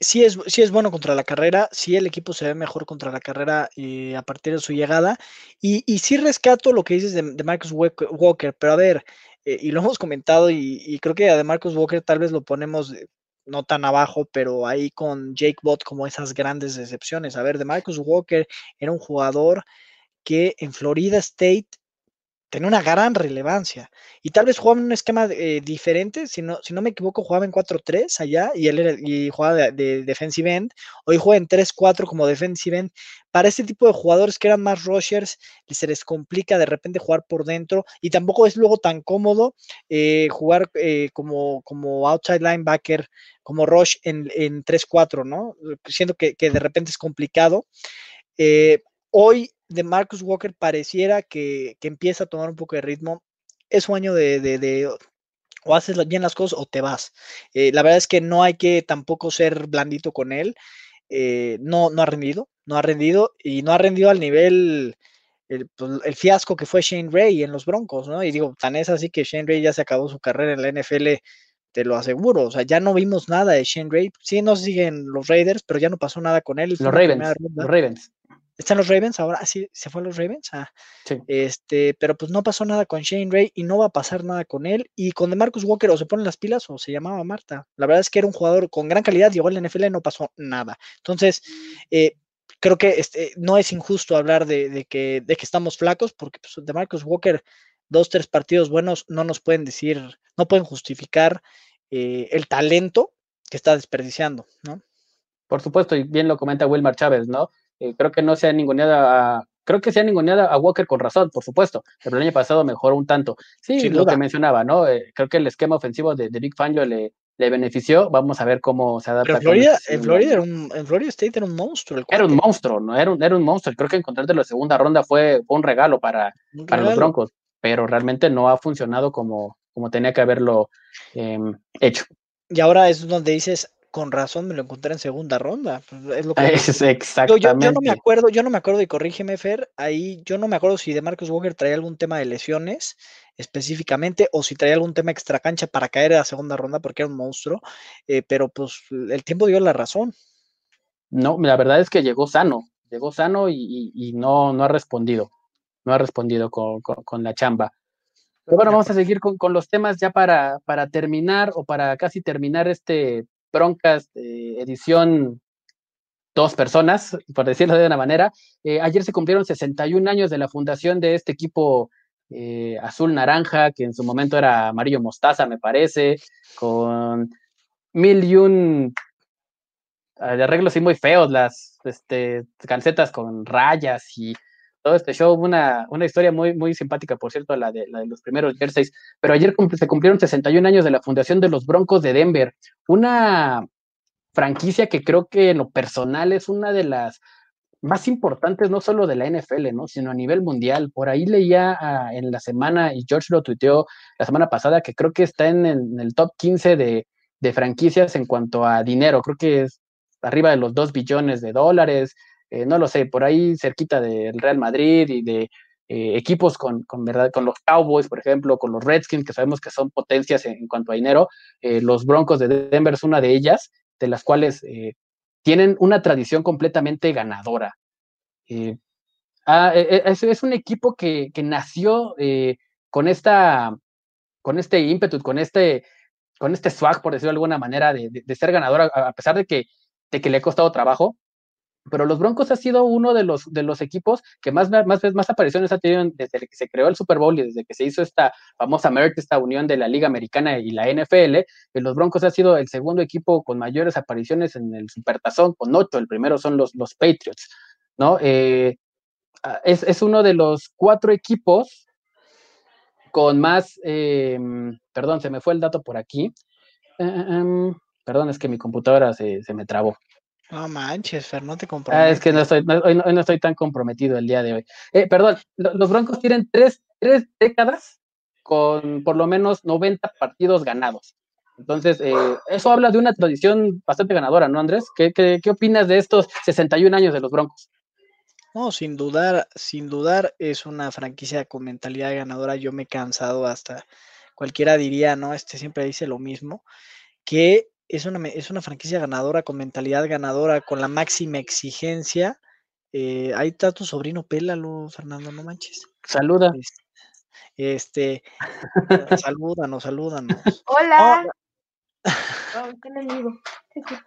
sí, es, sí es bueno contra la carrera, sí el equipo se ve mejor contra la carrera eh, a partir de su llegada, y, y sí rescato lo que dices de, Marcus Walker, pero a ver, eh, y lo hemos comentado, y, creo que a de Marcus Walker tal vez lo ponemos no tan abajo, pero ahí con Jake Bott como esas grandes decepciones. A ver, de Marcus Walker era un jugador que en Florida State tenía una gran relevancia. Y tal vez jugaba en un esquema eh, diferente, si no, si no me equivoco, jugaba en 4-3 allá y él era, y jugaba de, defensive end. Hoy juega en 3-4 como defensive end. Para este tipo de jugadores que eran más rushers, se les complica de repente jugar por dentro y tampoco es luego tan cómodo eh, jugar eh, como, como outside linebacker, como rush en, en 3-4, ¿no? Siento que, que, de repente es complicado. Hoy de Marcus Walker pareciera que, empieza a tomar un poco de ritmo. Es un año de, o haces bien las cosas o te vas. Eh, la verdad es que no hay que tampoco ser blandito con él. Eh, no, no ha rendido, no ha rendido y no ha rendido al nivel, pues, el, fiasco que fue Shane Ray en los Broncos, ¿no? Y digo, tan es así que Shane Ray ya se acabó su carrera en la NFL te lo aseguro. O sea, ya no vimos nada de Shane Ray. Sí, no siguen los Raiders, pero ya no pasó nada con él. Los Ravens. Los Ravens. ¿Están los Ravens ahora? Ah, sí, se fue a los Ravens. Ah, sí. Este, pero pues no pasó nada con Shane Ray y no va a pasar nada con él. Y con DeMarcus Walker o se ponen las pilas o se llamaba Marta. La verdad es que era un jugador con gran calidad, llegó al NFL y no pasó nada. Entonces, eh, creo que este, no es injusto hablar de, que, de que estamos flacos porque pues, DeMarcus Walker, dos, tres partidos buenos, no nos pueden decir, no pueden justificar eh, el talento que está desperdiciando, ¿no? Por supuesto, y bien lo comenta Wilmar Chávez, ¿no? Eh, creo que no se ha ninguneado a, creo que se ha ninguneado a Walker con razón, por supuesto, pero el año pasado mejoró un tanto. Sí, lo que mencionaba, ¿no? Eh, creo que el esquema ofensivo de, Big Fangio le, le benefició. Vamos a ver cómo se adapta. en Florida, en Florida, era un, en Florida State era un monstruo. era un monstruo, ¿no? Era un, era un monstruo. Creo que encontrarte la segunda ronda fue, un regalo para, para los Broncos, pero realmente no ha funcionado como, como tenía que haberlo em, hecho. Y ahora es donde dices, con razón me lo encontré en segunda ronda. Pues, es lo que exactamente. Yo, yo, no me acuerdo, yo no me acuerdo, y corrígeme, Fer, ahí yo no me acuerdo si de Marcus Walker traía algún tema de lesiones específicamente, o si traía algún tema extra cancha para caer a la segunda ronda porque era un monstruo, eh, pero pues el tiempo dio la razón. No, la verdad es que llegó sano, llegó sano y, no, no ha respondido, no ha respondido con, con, la chamba. Pero bueno, vamos a seguir con, con los temas ya para, para terminar o para casi terminar este broncas de edición dos personas, por decirlo de una manera. Eh, ayer se cumplieron 61 años de la fundación de este equipo eh, azul naranja, que en su momento era amarillo mostaza, me parece, con mil y un eh, de arreglos así muy feos, las este, calcetas con rayas y todo este show, una, una historia muy, muy simpática, por cierto, la de, la de los primeros jerseys. Pero ayer se cumplieron 61 años de la fundación de los Broncos de Denver, una franquicia que creo que en lo personal es una de las más importantes, no solo de la NFL, ¿no? sino a nivel mundial. Por ahí leía ah, en la semana, y George lo tuiteó la semana pasada, que creo que está en el, top 15 de, de franquicias en cuanto a dinero. Creo que es arriba de los 2 billones de dólares. Eh, no lo sé, por ahí cerquita del Real Madrid y de eh, equipos con, ¿verdad? con los Cowboys, por ejemplo, con los Redskins, que sabemos que son potencias en, cuanto a dinero. Eh, los Broncos de Denver es una de ellas, de las cuales tienen una tradición completamente ganadora. Ah, e, e, es, un equipo que, nació con, esta, con este ímpetu, con este, con este swag, por decirlo de alguna manera, de, ser ganadora, a pesar de que, de que le ha costado trabajo pero los Broncos ha sido uno de los, de los equipos que más, más, más apariciones ha tenido desde que se creó el Super Bowl y desde que se hizo esta famosa esta unión de la Liga Americana y la NFL. los Broncos ha sido el segundo equipo con mayores apariciones en el Supertazón, con ocho. El primero son los, los Patriots, ¿no? Eh, ah, es, uno de los cuatro equipos con más, em, perdón, se me fue el dato por aquí. Eh, em, perdón, es que mi computadora se, se me trabó. No manches, Fer, no te comprometes. Ah, es que no estoy, hoy, no, estoy tan comprometido el día de hoy. Eh, perdón, los Broncos tienen tres, tres, décadas con por lo menos 90 partidos ganados. Entonces, eh, eso habla de una tradición bastante ganadora, ¿no, Andrés? ¿Qué, qué, qué opinas de estos 61 años de los Broncos? No, sin dudar, sin dudar, es una franquicia con mentalidad ganadora. Yo me he cansado hasta cualquiera diría, ¿no? Este siempre dice lo mismo, que es una, es una franquicia ganadora, con mentalidad ganadora, con la máxima exigencia. Eh, ahí está tu sobrino, pélalo, Fernando, no manches. Saluda. Este, salúdanos, salúdanos. Hola. ¿Qué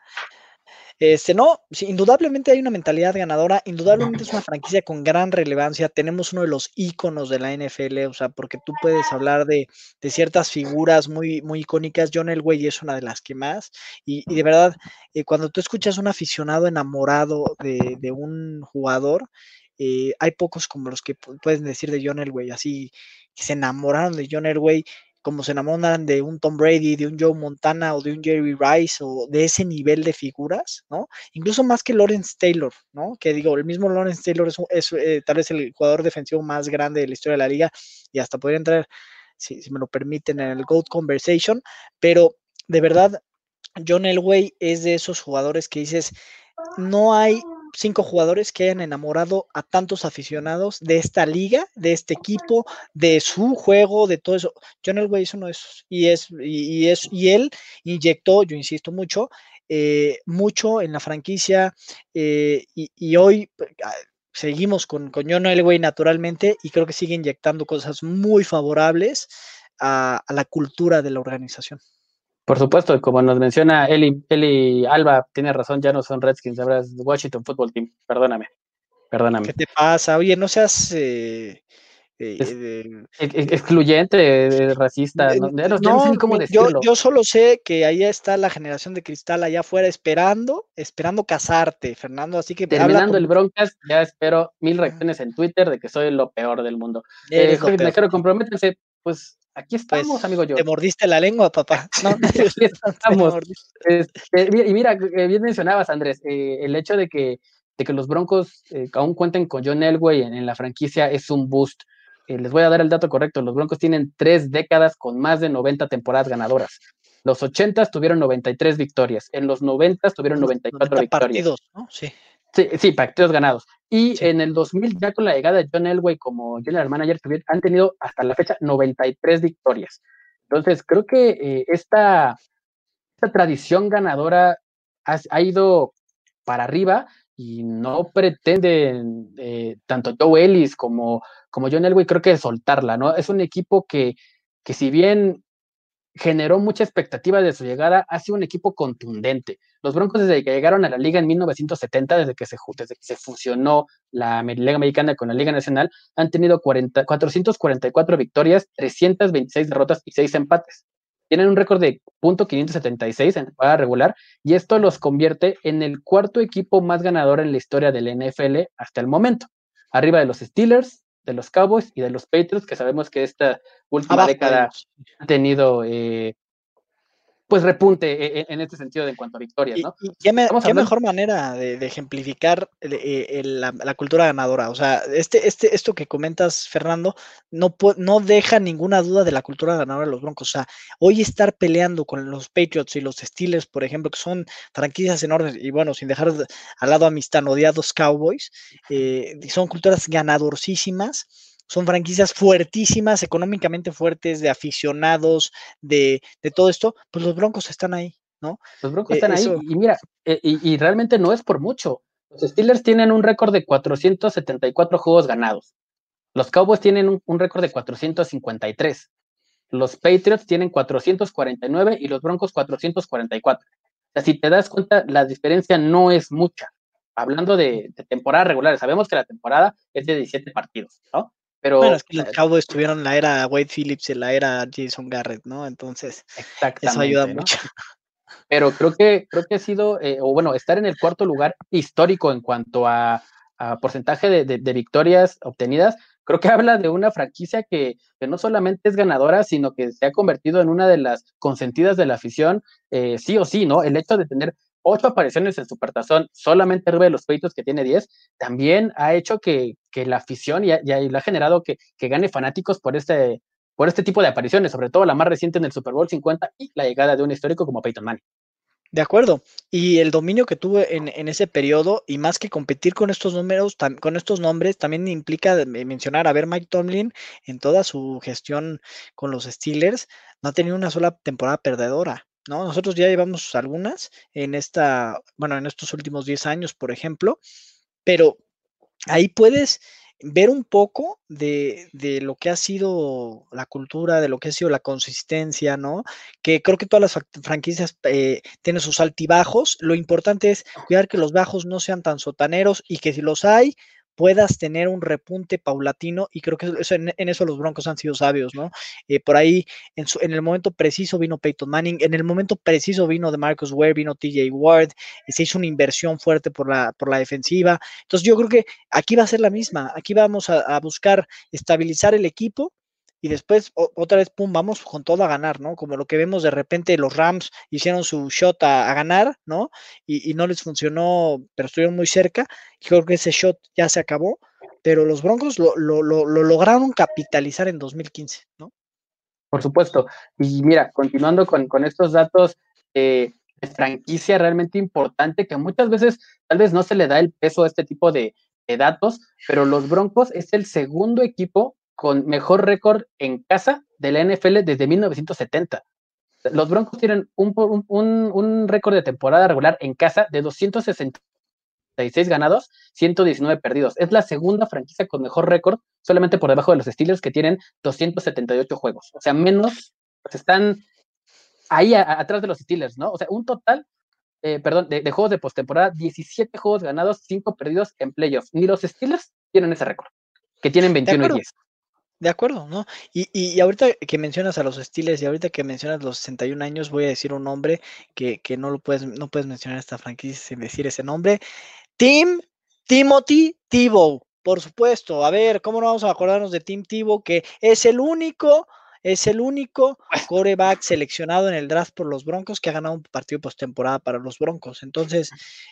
este, no, indudablemente hay una mentalidad ganadora, indudablemente es una franquicia con gran relevancia, tenemos uno de los íconos de la NFL, o sea, porque tú puedes hablar de, ciertas figuras muy, muy icónicas, John Elway es una de las que más, y, de verdad, eh, cuando tú escuchas un aficionado enamorado de, un jugador, eh, hay pocos como los que pueden decir de John Elway, así que se enamoraron de John Elway como se enamoran de un Tom Brady, de un Joe Montana o de un Jerry Rice o de ese nivel de figuras, ¿no? Incluso más que Lawrence Taylor, ¿no? Que digo, el mismo Lawrence Taylor es, eh, tal vez el jugador defensivo más grande de la historia de la liga y hasta podría entrar, si, me lo permiten, en el GOAT Conversation, pero de verdad, John Elway es de esos jugadores que dices, no hay cinco jugadores que hayan enamorado a tantos aficionados de esta liga, de este equipo, de su juego, de todo eso. John Elway es uno de esos. Y, es, y, y es, y él inyectó, yo insisto mucho, eh, mucho en la franquicia eh, y, y, hoy ah, seguimos con, con John Elway naturalmente y creo que sigue inyectando cosas muy favorables a, a la cultura de la organización. Por supuesto, como nos menciona Eli, Eli Alba, tiene razón, ya no son Redskins, ahora es Washington Football Team. Perdóname, perdóname. ¿Qué te pasa? Oye, no seas eh, eh, eh, Excluyente, racista, no, ya no, ya no sé ni cómo yo, yo solo sé que ahí está la generación de cristal allá afuera esperando, esperando casarte, Fernando, así que Terminando con- el Broncas, ya espero mil reacciones en Twitter de que soy lo peor del mundo. Eh, peor. Tinajero, comprométense. Pues aquí Pues, estamos, amigo yo. Te mordiste la lengua, papá. No, estamos. Este, y mira, eh, bien mencionabas, Andrés, eh, el hecho de que, de que los Broncos eh, aún cuenten con John Elway en, en la franquicia es un boost. Eh, les voy a dar el dato correcto. Los Broncos tienen tres décadas con más de 90 temporadas ganadoras. Los 80 tuvieron 93 victorias. En los 90 tuvieron 94 90 victorias. partidos, ¿no? Sí. Sí, sí, partidos ganados. Y Sí. en el 2000, ya con la llegada de John Elway como general manager, han tenido hasta la fecha 93 victorias. Entonces, creo que eh, esta, esta tradición ganadora ha, ha ido para arriba y no pretenden eh, tanto Joe Ellis como, como John Elway, creo que soltarla, ¿no? Es un equipo que, que si bien generó mucha expectativa de su llegada, ha sido un equipo contundente. Los Broncos desde que llegaron a la liga en 1970, desde que se, desde que se fusionó la Liga Americana con la Liga Nacional, han tenido 40 444 victorias, 326 derrotas y 6 empates. Tienen un récord de .576 en temporada regular y esto los convierte en el cuarto equipo más ganador en la historia del NFL hasta el momento, arriba de los Steelers, de los Cowboys y de los Patriots, que sabemos que esta última Abajo década ha tenido eh, pues repunte e- e- en este sentido en cuanto a victorias, ¿no? y qué, me- mejor manera de, de ejemplificar el- eh, el- la, la cultura ganadora. O sea, este, este, esto que comentas, Fernando, no, no deja ninguna duda de la cultura ganadora de los Broncos. O sea, hoy estar peleando con los Patriots y los Steelers, por ejemplo, que son franquicias enormes, y bueno, sin dejar de- al lado a mis tan odiados Cowboys, eh, son culturas ganadorcísimas. Son franquicias fuertísimas, económicamente fuertes, de aficionados, de, de todo esto, pues los Broncos están ahí, ¿no? Los Broncos Eh, están ahí y mira, eh, y, y realmente no es por mucho. Los Steelers tienen un récord de 474 juegos ganados. Los Cowboys tienen un, un récord de 453. Los Patriots tienen 449 y los Broncos 444. O sea, si te das cuenta, la diferencia no es mucha. Hablando de, de temporada regular, sabemos que la temporada es de 17 partidos, ¿no? Pero Bueno, es que los Cowboys tuvieron la era Wade Phillips y la era Jason Garrett, ¿no? Entonces, eso ayuda ¿no? mucho. pero creo que creo que ha sido, eh, o bueno, estar en el cuarto lugar histórico en cuanto a, a porcentaje de, de- de victorias obtenidas, creo que habla de una franquicia que, que no solamente es ganadora, sino que se ha convertido en una de las consentidas de la afición, eh, sí o sí, ¿no? El hecho de tener ocho apariciones en Supertazón, solamente arriba de los peitos que tiene 10, también ha hecho que, la afición y, y ha- generado que, gane fanáticos por este, por este tipo de apariciones, sobre todo la más reciente en el Super Bowl 50 y la llegada de un histórico como Peyton Manning. De acuerdo. Y el dominio que tuve en, ese periodo, y más que competir con estos números, con estos nombres, también implica mencionar a ver Mike Tomlin en toda su gestión con los Steelers, no ha tenido una sola temporada perdedora. ¿No? Nosotros ya llevamos algunas en esta, bueno, en estos últimos 10 años, por ejemplo, pero ahí puedes ver un poco de, de lo que ha sido la cultura, de lo que ha sido la consistencia, ¿no? Que creo que todas las franquicias eh, tienen sus altibajos. Lo importante es cuidar que los bajos no sean tan sotaneros y que si los hay, puedas tener un repunte paulatino y creo que eso, en, eso los Broncos han sido sabios, ¿no? Eh, por ahí, en, su- en el momento preciso vino Peyton Manning, en el momento preciso vino de Marcus Ware, vino TJ Ward, y se hizo una inversión fuerte por la, por la defensiva. Entonces yo creo que aquí va a ser la misma, aquí vamos a buscar estabilizar el equipo y después otra vez, pum, vamos con todo a ganar, ¿no? Como lo que vemos de repente los Rams hicieron su shot a, ganar, ¿no? Y, y no les funcionó, pero estuvieron muy cerca. y Creo que ese shot ya se acabó, pero los Broncos lo, lo- lo- lo lograron capitalizar en 2015, ¿no? Por supuesto. Y mira, continuando con, con estos datos, eh, de franquicia realmente importante que muchas veces tal vez no se le da el peso a este tipo de datos, pero los Broncos es el segundo equipo con mejor récord en casa de la NFL desde 1970. Los Broncos tienen un, un, un récord de temporada regular en casa de 266 ganados, 119 perdidos. Es la segunda franquicia con mejor récord, solamente por debajo de los Steelers que tienen 278 juegos. O sea, menos, pues están ahí a- atrás de los Steelers, ¿no? O sea, un total, eh, perdón, de, de juegos de postemporada, 17 juegos ganados, 5 perdidos en playoffs. Ni los Steelers tienen ese récord, que tienen 21 y acuerdo. 10. De acuerdo, ¿no? Y, y, ahorita que mencionas a los Steelers y ahorita que mencionas los 61 años, voy a decir un nombre que, que no lo puedes, no puedes mencionar esta franquicia sin decir ese nombre. Tim Timothy Tebow, por supuesto. A ver, ¿cómo no vamos a acordarnos de Tim Tebow? Que es el único, es el único coreback seleccionado en el draft por los Broncos que ha ganado un partido postemporada para los Broncos. Entonces,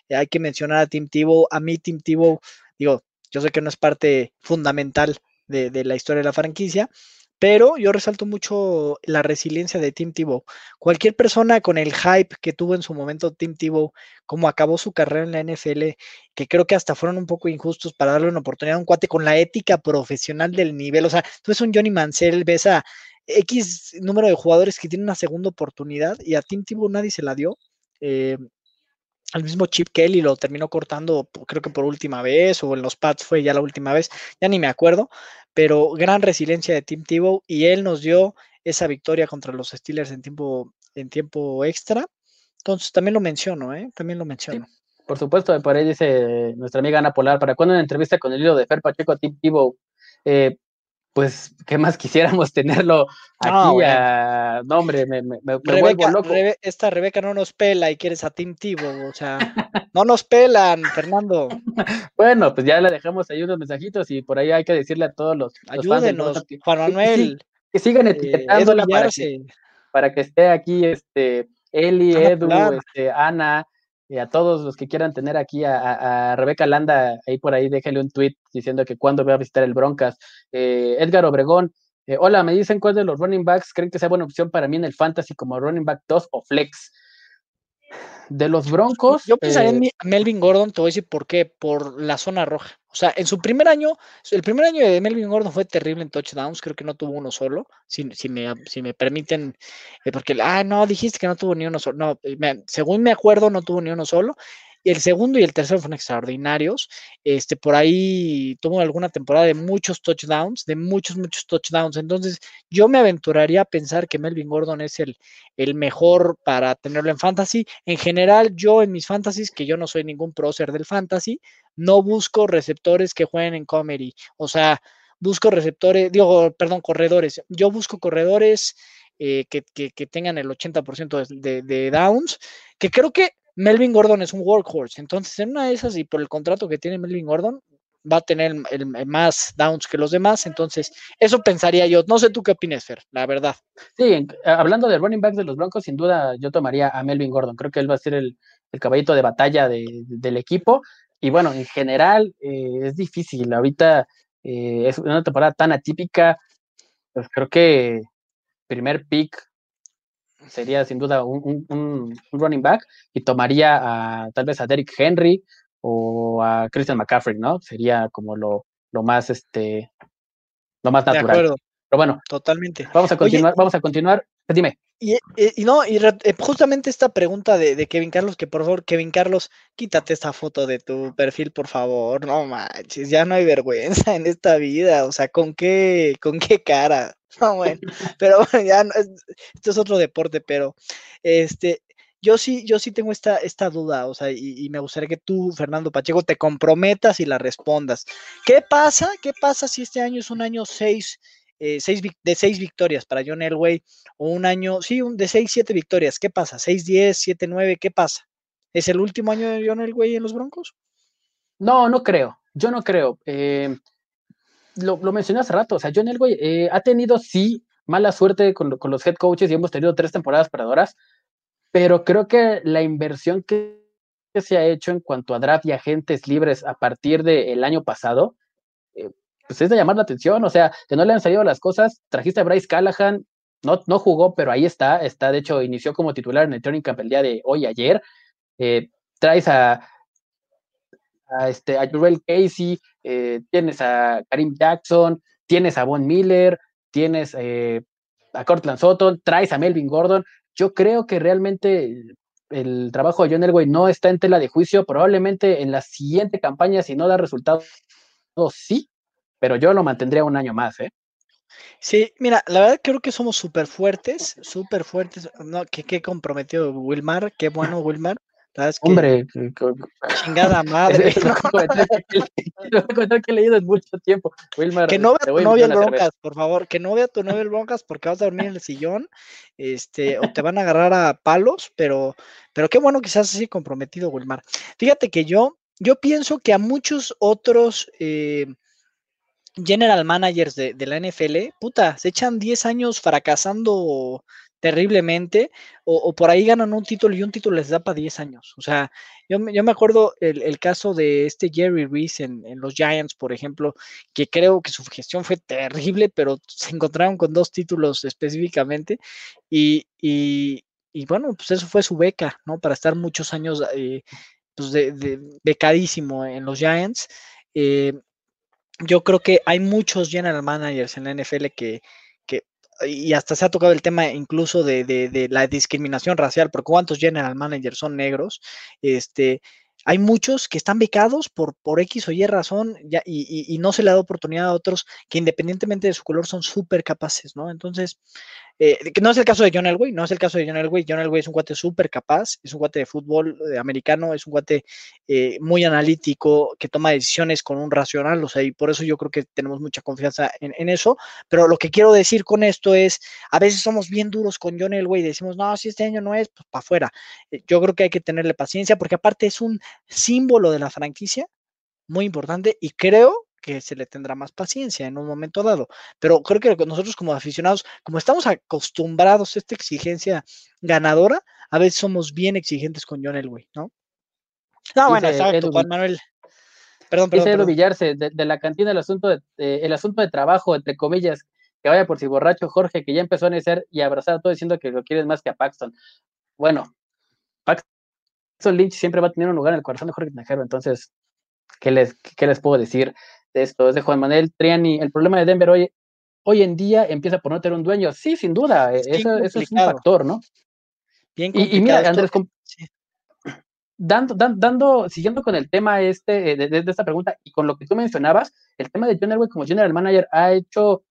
hay que mencionar a Tim Tebow. A mí, Tim Tebow, digo, yo sé que no es parte fundamental de, de la historia de la franquicia, pero yo resalto mucho la resiliencia de Tim Tebow. Cualquier persona con el hype que tuvo en su momento Tim Tebow, como acabó su carrera en la NFL, que creo que hasta fueron un poco injustos para darle una oportunidad a un cuate con la ética profesional del nivel. O sea, tú ves un Johnny Mansell, ves a X número de jugadores que tienen una segunda oportunidad y a Tim Tebow nadie se la dio. Eh, al mismo Chip Kelly lo terminó cortando, creo que por última vez, o en los Pats fue ya la última vez, ya ni me acuerdo, pero gran resiliencia de Tim Tebow y él nos dio esa victoria contra los Steelers en tiempo, en tiempo extra. Entonces también lo menciono, ¿eh? También lo menciono. Por supuesto, por ahí dice nuestra amiga Ana Polar, ¿para cuándo una entrevista con el hilo de Fer Pacheco a Tim Tebow? Eh, pues, ¿qué más quisiéramos tenerlo aquí? Bueno. a- No, hombre, me, me- me- me Rebeca, vuelvo loco. Rebe- esta Rebeca no nos pela y quieres a Tim Tebow, o sea, no nos pelan, Fernando. Bueno, pues ya le dejamos ahí unos mensajitos y por ahí hay que decirle a todos los, los fans del Ayúdenos, que, Juan Manuel, que sigan eh, etiquetándola para que, para que esté aquí este Eli, Edu, este, Ana, y a todos los que quieran tener aquí a, a- a Rebeca Landa, ahí por ahí déjenle un tweet diciendo que cuándo va a visitar el Broncas. Eh, Edgar Obregón, eh, hola, me dicen cuál de los running backs creen que sea buena opción para mí en el fantasy como running back 2 o flex. De los Broncos, Yo pensaría en eh, Melvin Gordon, te voy a decir por qué, por la zona roja. O sea, en su primer año, el primer año de Melvin Gordon fue terrible en touchdowns, creo que no tuvo uno solo, si, me, si me permiten, eh, porque, ah, no, dijiste que no tuvo ni uno solo, no, eh, me- según me acuerdo, no tuvo ni uno solo. El segundo y el tercero fueron extraordinarios. Este, por ahí tuvo alguna temporada de muchos touchdowns, de muchos, muchos touchdowns. Entonces, yo me aventuraría a pensar que Melvin Gordon es el, el mejor para tenerlo en fantasy. En general, yo en mis fantasies, que yo no soy ningún prócer del fantasy, no busco receptores que jueguen en comedy. O sea, busco receptores, digo, perdón, corredores. Yo busco corredores eh, que, que- tengan el 80% de, de- de downs, que creo que Melvin Gordon es un workhorse. Entonces, en una de esas, y por el contrato que tiene Melvin Gordon, va a tener el- más downs que los demás. Entonces, eso pensaría yo. No sé tú qué opinas, Fer, la verdad. Sí, a- hablando de running backs de los Broncos, sin duda yo tomaría a Melvin Gordon. Creo que él va a ser el, caballito de batalla de- de- del equipo. Y bueno, en general eh, es difícil. Ahorita eh, es una temporada tan atípica. Pues creo que primer pick sería sin duda un, un- un- un running back y tomaría a tal vez a Derrick Henry o a Christian McCaffrey, ¿no? Sería como lo, lo más este lo más De natural. acuerdo, Pero bueno, totalmente. vamos a Oye, continuar, vamos a continuar. Dime. Y, no, y eh, justamente esta pregunta de, Kevin Carlos, que por favor, Kevin Carlos, quítate esta foto de tu perfil, por favor. No manches, ya no hay vergüenza en esta vida. O sea, ¿con qué, con qué cara? No, bueno, pero bueno, ya no, es- esto es otro deporte, pero este, yo sí, yo sí tengo esta, esta duda, o sea, y, y me gustaría que tú, Fernando Pacheco, te comprometas y la respondas. ¿Qué pasa? ¿Qué pasa si este año es un año seis, eh, seis de seis victorias para John Elway? o un año, sí, un de 6, 7 victorias. ¿Qué pasa? 6, 10, 7, 9, ¿qué pasa? ¿Es el último año de John Elway en los Broncos? No, no creo. Yo no creo. Eh, lo, lo mencioné hace rato. O sea, John Elway eh, ha tenido, sí, mala suerte con, con los head coaches y hemos tenido tres temporadas perdedoras, pero creo que la inversión que, se ha hecho en cuanto a draft y agentes libres a partir del año pasado, pues es de llamar la atención. O sea, que no le han salido las cosas. Trajiste a Bryce Callahan, no, no jugó, pero ahí está, está, de hecho, inició como titular en el training camp el día de hoy, ayer. Eh, traes a, a, este, a Jurel Casey, eh, tienes a Karim Jackson, tienes a Von Miller, tienes eh, a Cortland Sutton, traes a Melvin Gordon. Yo creo que realmente el trabajo de John Elway no está en tela de juicio. Probablemente en la siguiente campaña, si no da resultados, sí, pero yo lo mantendría un año más, ¿eh? Sí, mira, la verdad creo que somos súper fuertes, súper fuertes. No, qué, qué comprometido Wilmar, qué bueno Wilmar. Hombre, Chingada madre. Es, es, que, que he leído en mucho tiempo. Wilmar, Que no vea tu novia el cerveza. broncas, por favor. Que no vea tu novia el broncas porque vas a dormir en el sillón. Este, o te van a agarrar a palos, pero, pero qué bueno que seas así comprometido, Wilmar. Fíjate que yo, yo pienso que a muchos otros eh, general managers de, la NFL, puta, se echan 10 años fracasando terriblemente, o, por ahí ganan un título y un título les da para 10 años. O sea, yo, me- acuerdo el, caso de este Jerry Reese en, los Giants, por ejemplo, que creo que su gestión fue terrible, pero se encontraron con dos títulos específicamente, y, bueno, pues eso fue su beca, ¿no? Para estar muchos años eh, pues becadísimo en los Giants. Eh, yo creo que hay muchos general managers en la NFL que, que y hasta se ha tocado el tema incluso de, de, la discriminación racial, porque cuántos general managers son negros, este, hay muchos que están becados por, por X o Y razón y, y no se le da oportunidad a otros que independientemente de su color son súper capaces, ¿no? Entonces, eh, que no es el caso de John Elway, no es el caso de John Elway. John Elway es un guate súper capaz, es un guate de fútbol eh, americano, es un guate eh, muy analítico, que toma decisiones con un racional, o sea, y por eso yo creo que tenemos mucha confianza en, en eso. Pero lo que quiero decir con esto es, a veces somos bien duros con John Elway decimos, no, si este año no es, pues para afuera. Yo creo que hay que tenerle paciencia porque aparte es un símbolo de la franquicia muy importante y creo que se le tendrá más paciencia en un momento dado. Pero creo que nosotros como aficionados, como estamos acostumbrados a esta exigencia ganadora, a veces somos bien exigentes con John Elway, ¿no? No, bueno, Dice exacto, Juan Manuel. Perdón, Dice perdón, perdón. Villarse, de, de la cantina el asunto de, eh, el asunto de trabajo, entre comillas, que vaya por si borracho Jorge, que ya empezó a necer y a abrazar a todo diciendo que lo quieres más que a Paxton. Bueno, Paxton Lynch siempre va a tener un lugar en el corazón de Jorge Tinajero, entonces, ¿qué les, qué les puedo decir de esto? Es de Juan Manuel Triani. El problema de Denver hoy, hoy en día empieza por no tener un dueño. Sí, sin duda, eh, Es bien eso, eso es un factor, ¿no? Bien Y, y mira. Andrés, Sí. dando, dan- dando, siguiendo con el tema este, eh, de, de- de esta pregunta y con lo que tú mencionabas, el tema de John Elway como general manager ha hecho,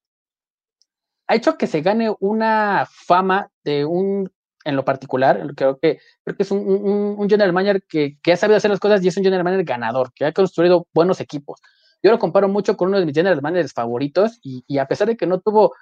ha hecho que se gane una fama de un, en lo particular, creo que, creo que es un, un- un general manager que, que ha sabido hacer las cosas y es un general manager ganador, que ha construido buenos equipos. Yo lo comparo mucho con uno de mis general managers favoritos y, a pesar de que no tuvo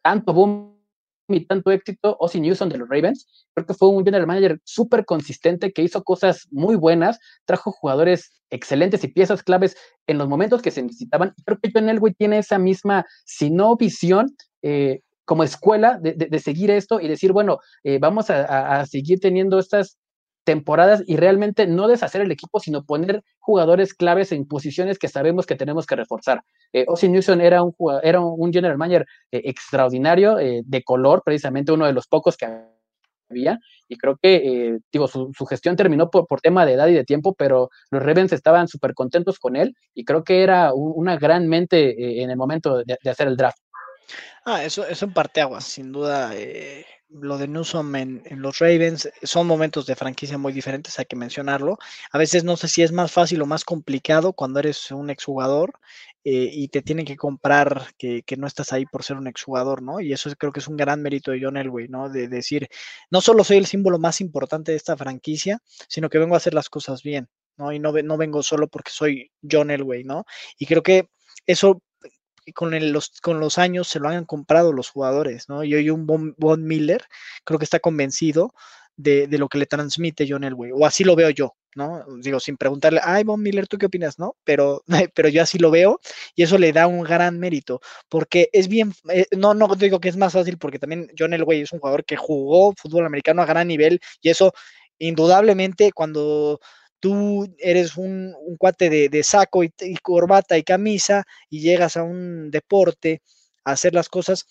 tanto boom y tanto éxito, Ozzy Newsom de los Ravens, creo que fue un general manager súper consistente que hizo cosas muy buenas, trajo jugadores excelentes y piezas claves en los momentos que se necesitaban. Creo que John Elway tiene esa misma, si no visión, eh, como escuela de, de, seguir esto y decir, bueno, eh, vamos a, seguir teniendo estas temporadas y realmente no deshacer el equipo, sino poner jugadores claves en posiciones que sabemos que tenemos que reforzar. Eh, Newsom era un, era un general manager eh, extraordinario, eh, de color, precisamente uno de los pocos que había, y creo que, eh, digo, su, gestión terminó por, por, tema de edad y de tiempo, pero los Ravens estaban súper contentos con él, y creo que era un, una gran mente eh, en el momento de, hacer el draft. Ah, eso, eso en parteaguas, sin duda. Eh, lo de Newsom en, los Ravens son momentos de franquicia muy diferentes, hay que mencionarlo. A veces no sé si es más fácil o más complicado cuando eres un exjugador eh, y te tienen que comprar que, que, no estás ahí por ser un exjugador, ¿no? Y eso creo que es un gran mérito de John Elway, ¿no? De decir, no solo soy el símbolo más importante de esta franquicia, sino que vengo a hacer las cosas bien, ¿no? Y no, no vengo solo porque soy John Elway, ¿no? Y creo que eso con, los, con los años se lo han comprado los jugadores, ¿no? Y hoy un Von, Von Miller creo que está convencido de, de, lo que le transmite John Elway, o así lo veo yo, ¿no? Digo, sin preguntarle, ay, Von Miller, ¿tú qué opinas, no? Pero, pero yo así lo veo y eso le da un gran mérito, porque es bien, eh, no, no digo que es más fácil, porque también John Elway es un jugador que jugó fútbol americano a gran nivel y eso, indudablemente, cuando tú eres un, cuate de, saco y, y, corbata y camisa y llegas a un deporte a hacer las cosas,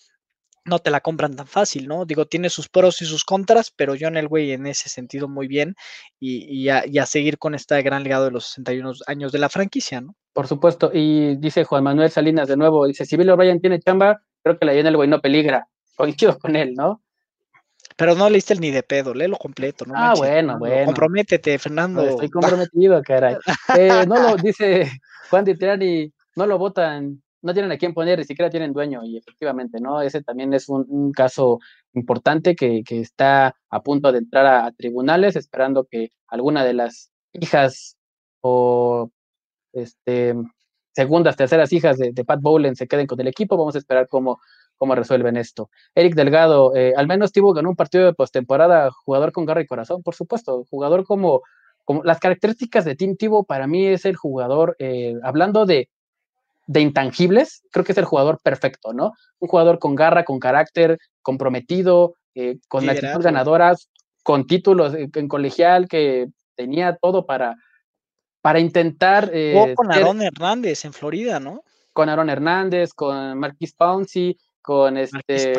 no te la compran tan fácil, ¿no? Digo, tiene sus pros y sus contras, pero John Elway en ese sentido muy bien y, y, a, y, a, seguir con este gran legado de los 61 años de la franquicia, ¿no? Por supuesto, y dice Juan Manuel Salinas de nuevo, dice, si Bill O'Brien tiene chamba, creo que la John Elway no peligra, coincido con él, ¿no? Pero no leíste el ni de pedo, léelo completo, ¿no? Ah, manches, bueno, bueno. Comprométete, Fernando. No, estoy comprometido, caray. Eh, no lo dice Juan de Tirani, no lo votan, no tienen a quién poner, ni siquiera tienen dueño, y efectivamente, ¿no? Ese también es un, un caso importante que, que, está a punto de entrar a, a, tribunales, esperando que alguna de las hijas o este, segundas, terceras hijas de, de Pat Bowlen se queden con el equipo. Vamos a esperar cómo, cómo resuelven esto. Eric Delgado, eh, al menos Tibo ganó un partido de postemporada, jugador con garra y corazón, por supuesto, jugador como, como las características de Tim Tibo para mí es el jugador, eh, hablando de, de intangibles, creo que es el jugador perfecto, ¿no? Un jugador con garra, con carácter, comprometido, eh, con actitudes ganadoras, con títulos eh, en colegial, que tenía todo para, para intentar... Eh, con Aaron ser, Hernández en Florida, ¿no? Con Aaron Hernández, con Marquis Pouncey, con este...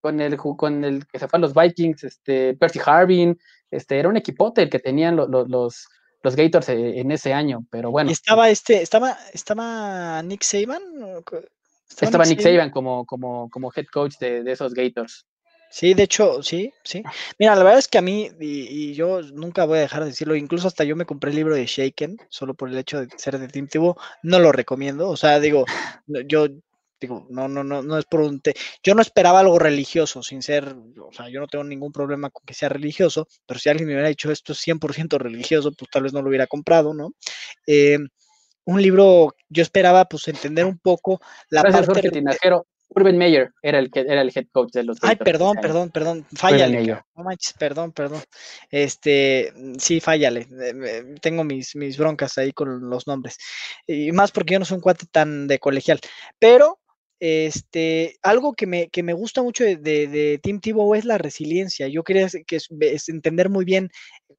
Con el, con el que se fue a los Vikings, este, Percy Harvin, este, era un equipote el que tenían los, los, los Gators en ese año, pero bueno. ¿Y estaba este, estaba, estaba Nick Saban? ¿Estaba, estaba Nick Saban, Saban como, como, como head coach de, de, esos Gators. Sí, de hecho, sí, sí. Mira, la verdad es que a mí, y, y, yo nunca voy a dejar de decirlo, incluso hasta yo me compré el libro de Shaken, solo por el hecho de ser definitivo, no lo recomiendo. O sea, digo, yo digo, no, no, no, no es por un te yo no esperaba algo religioso, sin ser, o sea, yo no tengo ningún problema con que sea religioso, pero si alguien me hubiera dicho esto es 100% religioso, pues tal vez no lo hubiera comprado, ¿no? Eh, un libro, yo esperaba pues entender un poco la Gracias, parte... Jorge. Urban Meyer era el que era el head coach de los Ay, perdón, perdón, perdón, fállale. No manches, perdón, perdón. Este, sí, fállale. Tengo mis, mis broncas ahí con los nombres. Y más porque yo no soy un cuate tan de colegial. Pero este, algo que me, que me gusta mucho de, de, Tim Tebow es la resiliencia. Yo quería que es entender muy bien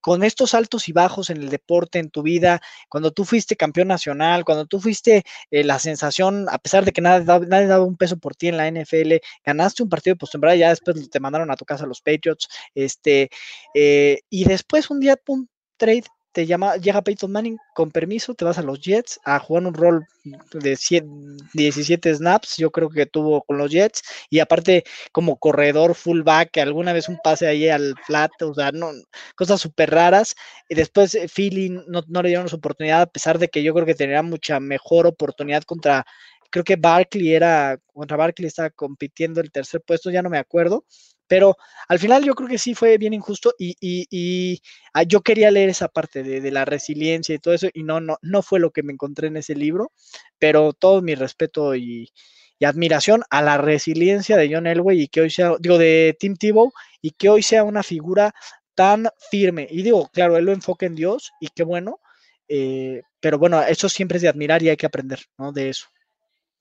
con estos altos y bajos en el deporte, en tu vida, cuando tú fuiste campeón nacional, cuando tú fuiste eh, la sensación, a pesar de que nadie, nadie daba un peso por ti en la NFL, ganaste un partido de postemporada, ya después te mandaron a tu casa los Patriots, este, eh, y después un día, pum, trade, llama, llega Peyton Manning con permiso, te vas a los Jets a jugar un rol de 100, 17 snaps, yo creo que tuvo con los Jets, y aparte como corredor fullback, alguna vez un pase ahí al flat, o sea, no, cosas súper raras, y después eh, Philly no, no, le dieron su oportunidad, a pesar de que yo creo que tenía mucha mejor oportunidad contra, creo que Barkley era, contra Barkley estaba compitiendo el tercer puesto, ya no me acuerdo, pero al final yo creo que sí fue bien injusto y, y, y ah, yo quería leer esa parte de, de, la resiliencia y todo eso y no, no, no fue lo que me encontré en ese libro, pero todo mi respeto y, admiración a la resiliencia de John Elway y que hoy sea, digo, de Tim Tebow y que hoy sea una figura tan firme. Y digo, claro, él lo enfoca en Dios y qué bueno, eh, pero bueno, eso siempre es de admirar y hay que aprender, ¿no? De eso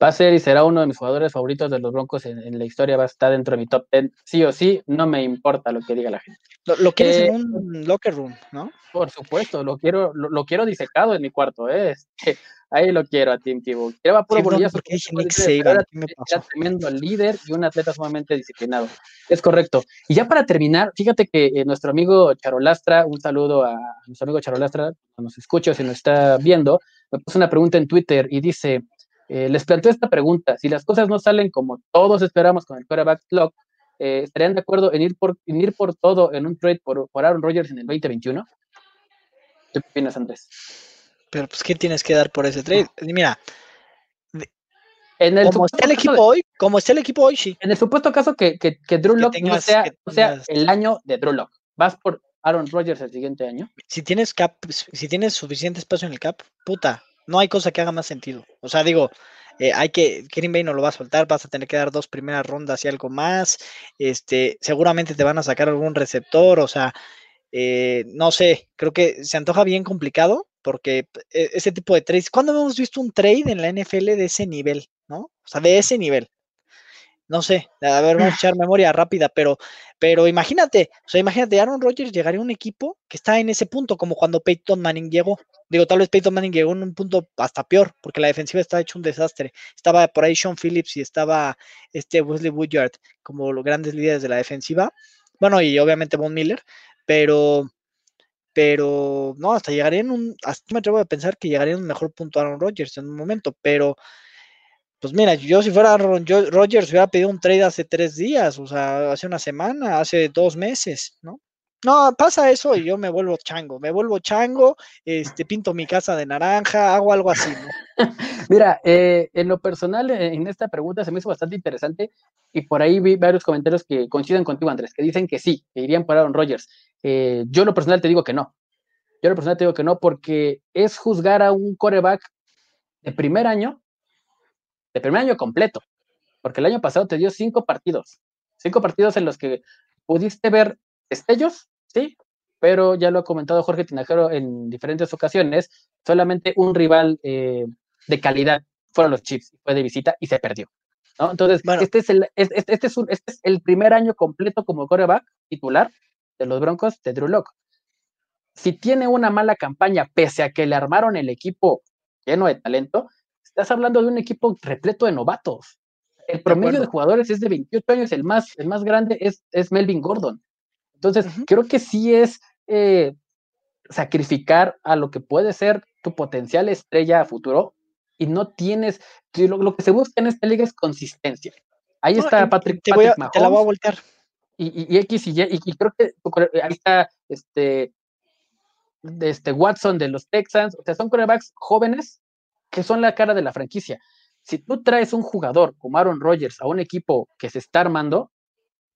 va a ser y será uno de mis jugadores favoritos de los Broncos en, en, la historia, va a estar dentro de mi top 10, sí o sí, no me importa lo que diga la gente. Lo, lo quieres eh, en un locker room, ¿no? Por supuesto, lo quiero, lo, lo quiero disecado en mi cuarto, ¿eh? ahí lo quiero a Tim Tebow. Lleva puro sí, porque dije Nick Saban, era, era tremendo líder y un atleta sumamente disciplinado. Es correcto. Y ya para terminar, fíjate que eh, nuestro amigo Charolastra, un saludo a nuestro amigo Charolastra, nos escucha o si nos está viendo, me puso una pregunta en Twitter y dice, eh, les planteo esta pregunta, si las cosas no salen como todos esperamos con el quarterback clock, eh, ¿estarían de acuerdo en ir por, en ir por todo en un trade por, por Aaron Rodgers en el 2021? ¿Qué opinas, Andrés? Pero pues, ¿qué tienes que dar por ese trade? Mira, en el como está el equipo de, hoy, como está el equipo hoy, sí. En el supuesto caso que, que, que Drew Lock no sea, tengas, no sea el año de Drew Lock, vas por Aaron Rodgers el siguiente año. Si tienes cap, si tienes suficiente espacio en el cap, puta, no hay cosa que haga más sentido. O sea, digo, eh, hay que, Green Bay no lo va a soltar, vas a tener que dar dos primeras rondas y algo más. Este, seguramente te van a sacar algún receptor, o sea, eh, no sé, creo que se antoja bien complicado porque e, ese tipo de trades, ¿cuándo hemos visto un trade en la NFL de ese nivel, no? O sea, de ese nivel. No sé, a ver, vamos a echar memoria rápida, pero, pero imagínate, o sea, imagínate, Aaron Rodgers llegaría a un equipo que está en ese punto, como cuando Peyton Manning llegó. Digo, tal vez Peyton Manning llegó en un punto hasta peor, porque la defensiva está hecho un desastre. Estaba por ahí Sean Phillips y estaba este Wesley Woodyard como los grandes líderes de la defensiva. Bueno, y obviamente Von Miller, pero, pero no, hasta llegaría en un, hasta me atrevo a pensar que llegaría en un mejor punto Aaron Rodgers en un momento, pero pues mira, yo si fuera Aaron Rodgers hubiera pedido un trade hace tres días, o sea, hace una semana, hace dos meses, ¿no? No, pasa eso y yo me vuelvo chango, me vuelvo chango, este, pinto mi casa de naranja, hago algo así, ¿no? Mira, eh, en lo personal, eh, en esta pregunta se me hizo bastante interesante y por ahí vi varios comentarios que coinciden contigo, Andrés, que dicen que sí, que irían por Aaron Rodgers. Eh, yo en lo personal te digo que no. Yo en lo personal te digo que no porque es juzgar a un coreback de primer año, de primer año completo, porque el año pasado te dio cinco partidos, cinco partidos en los que pudiste ver destellos, sí, pero ya lo ha comentado Jorge Tinajero en diferentes ocasiones, solamente un rival eh, de calidad fueron los Chiefs, fue de visita y se perdió. ¿no? Entonces, Bueno. este, es el, es- es- este, es un- este es el primer año completo como coreback titular de los Broncos de Drew Lock. Si tiene una mala campaña, pese a que le armaron el equipo lleno de talento, estás hablando de un equipo repleto de novatos. El promedio de, jugadores es de 28 años, el más, el más grande es, es Melvin Gordon. Entonces, creo que sí es eh, sacrificar a lo que puede ser tu potencial estrella a futuro y no tienes, lo, lo que se busca en esta liga es consistencia. Ahí No, está Patrick, te, voy a- Patrick te la voy a Mahomes voltear. y, y- y X y Y, y, creo que ahí está este, este Watson de los Texans, o sea, son corebacks jóvenes que son la cara de la franquicia. Si tú traes un jugador como Aaron Rodgers a un equipo que se está armando,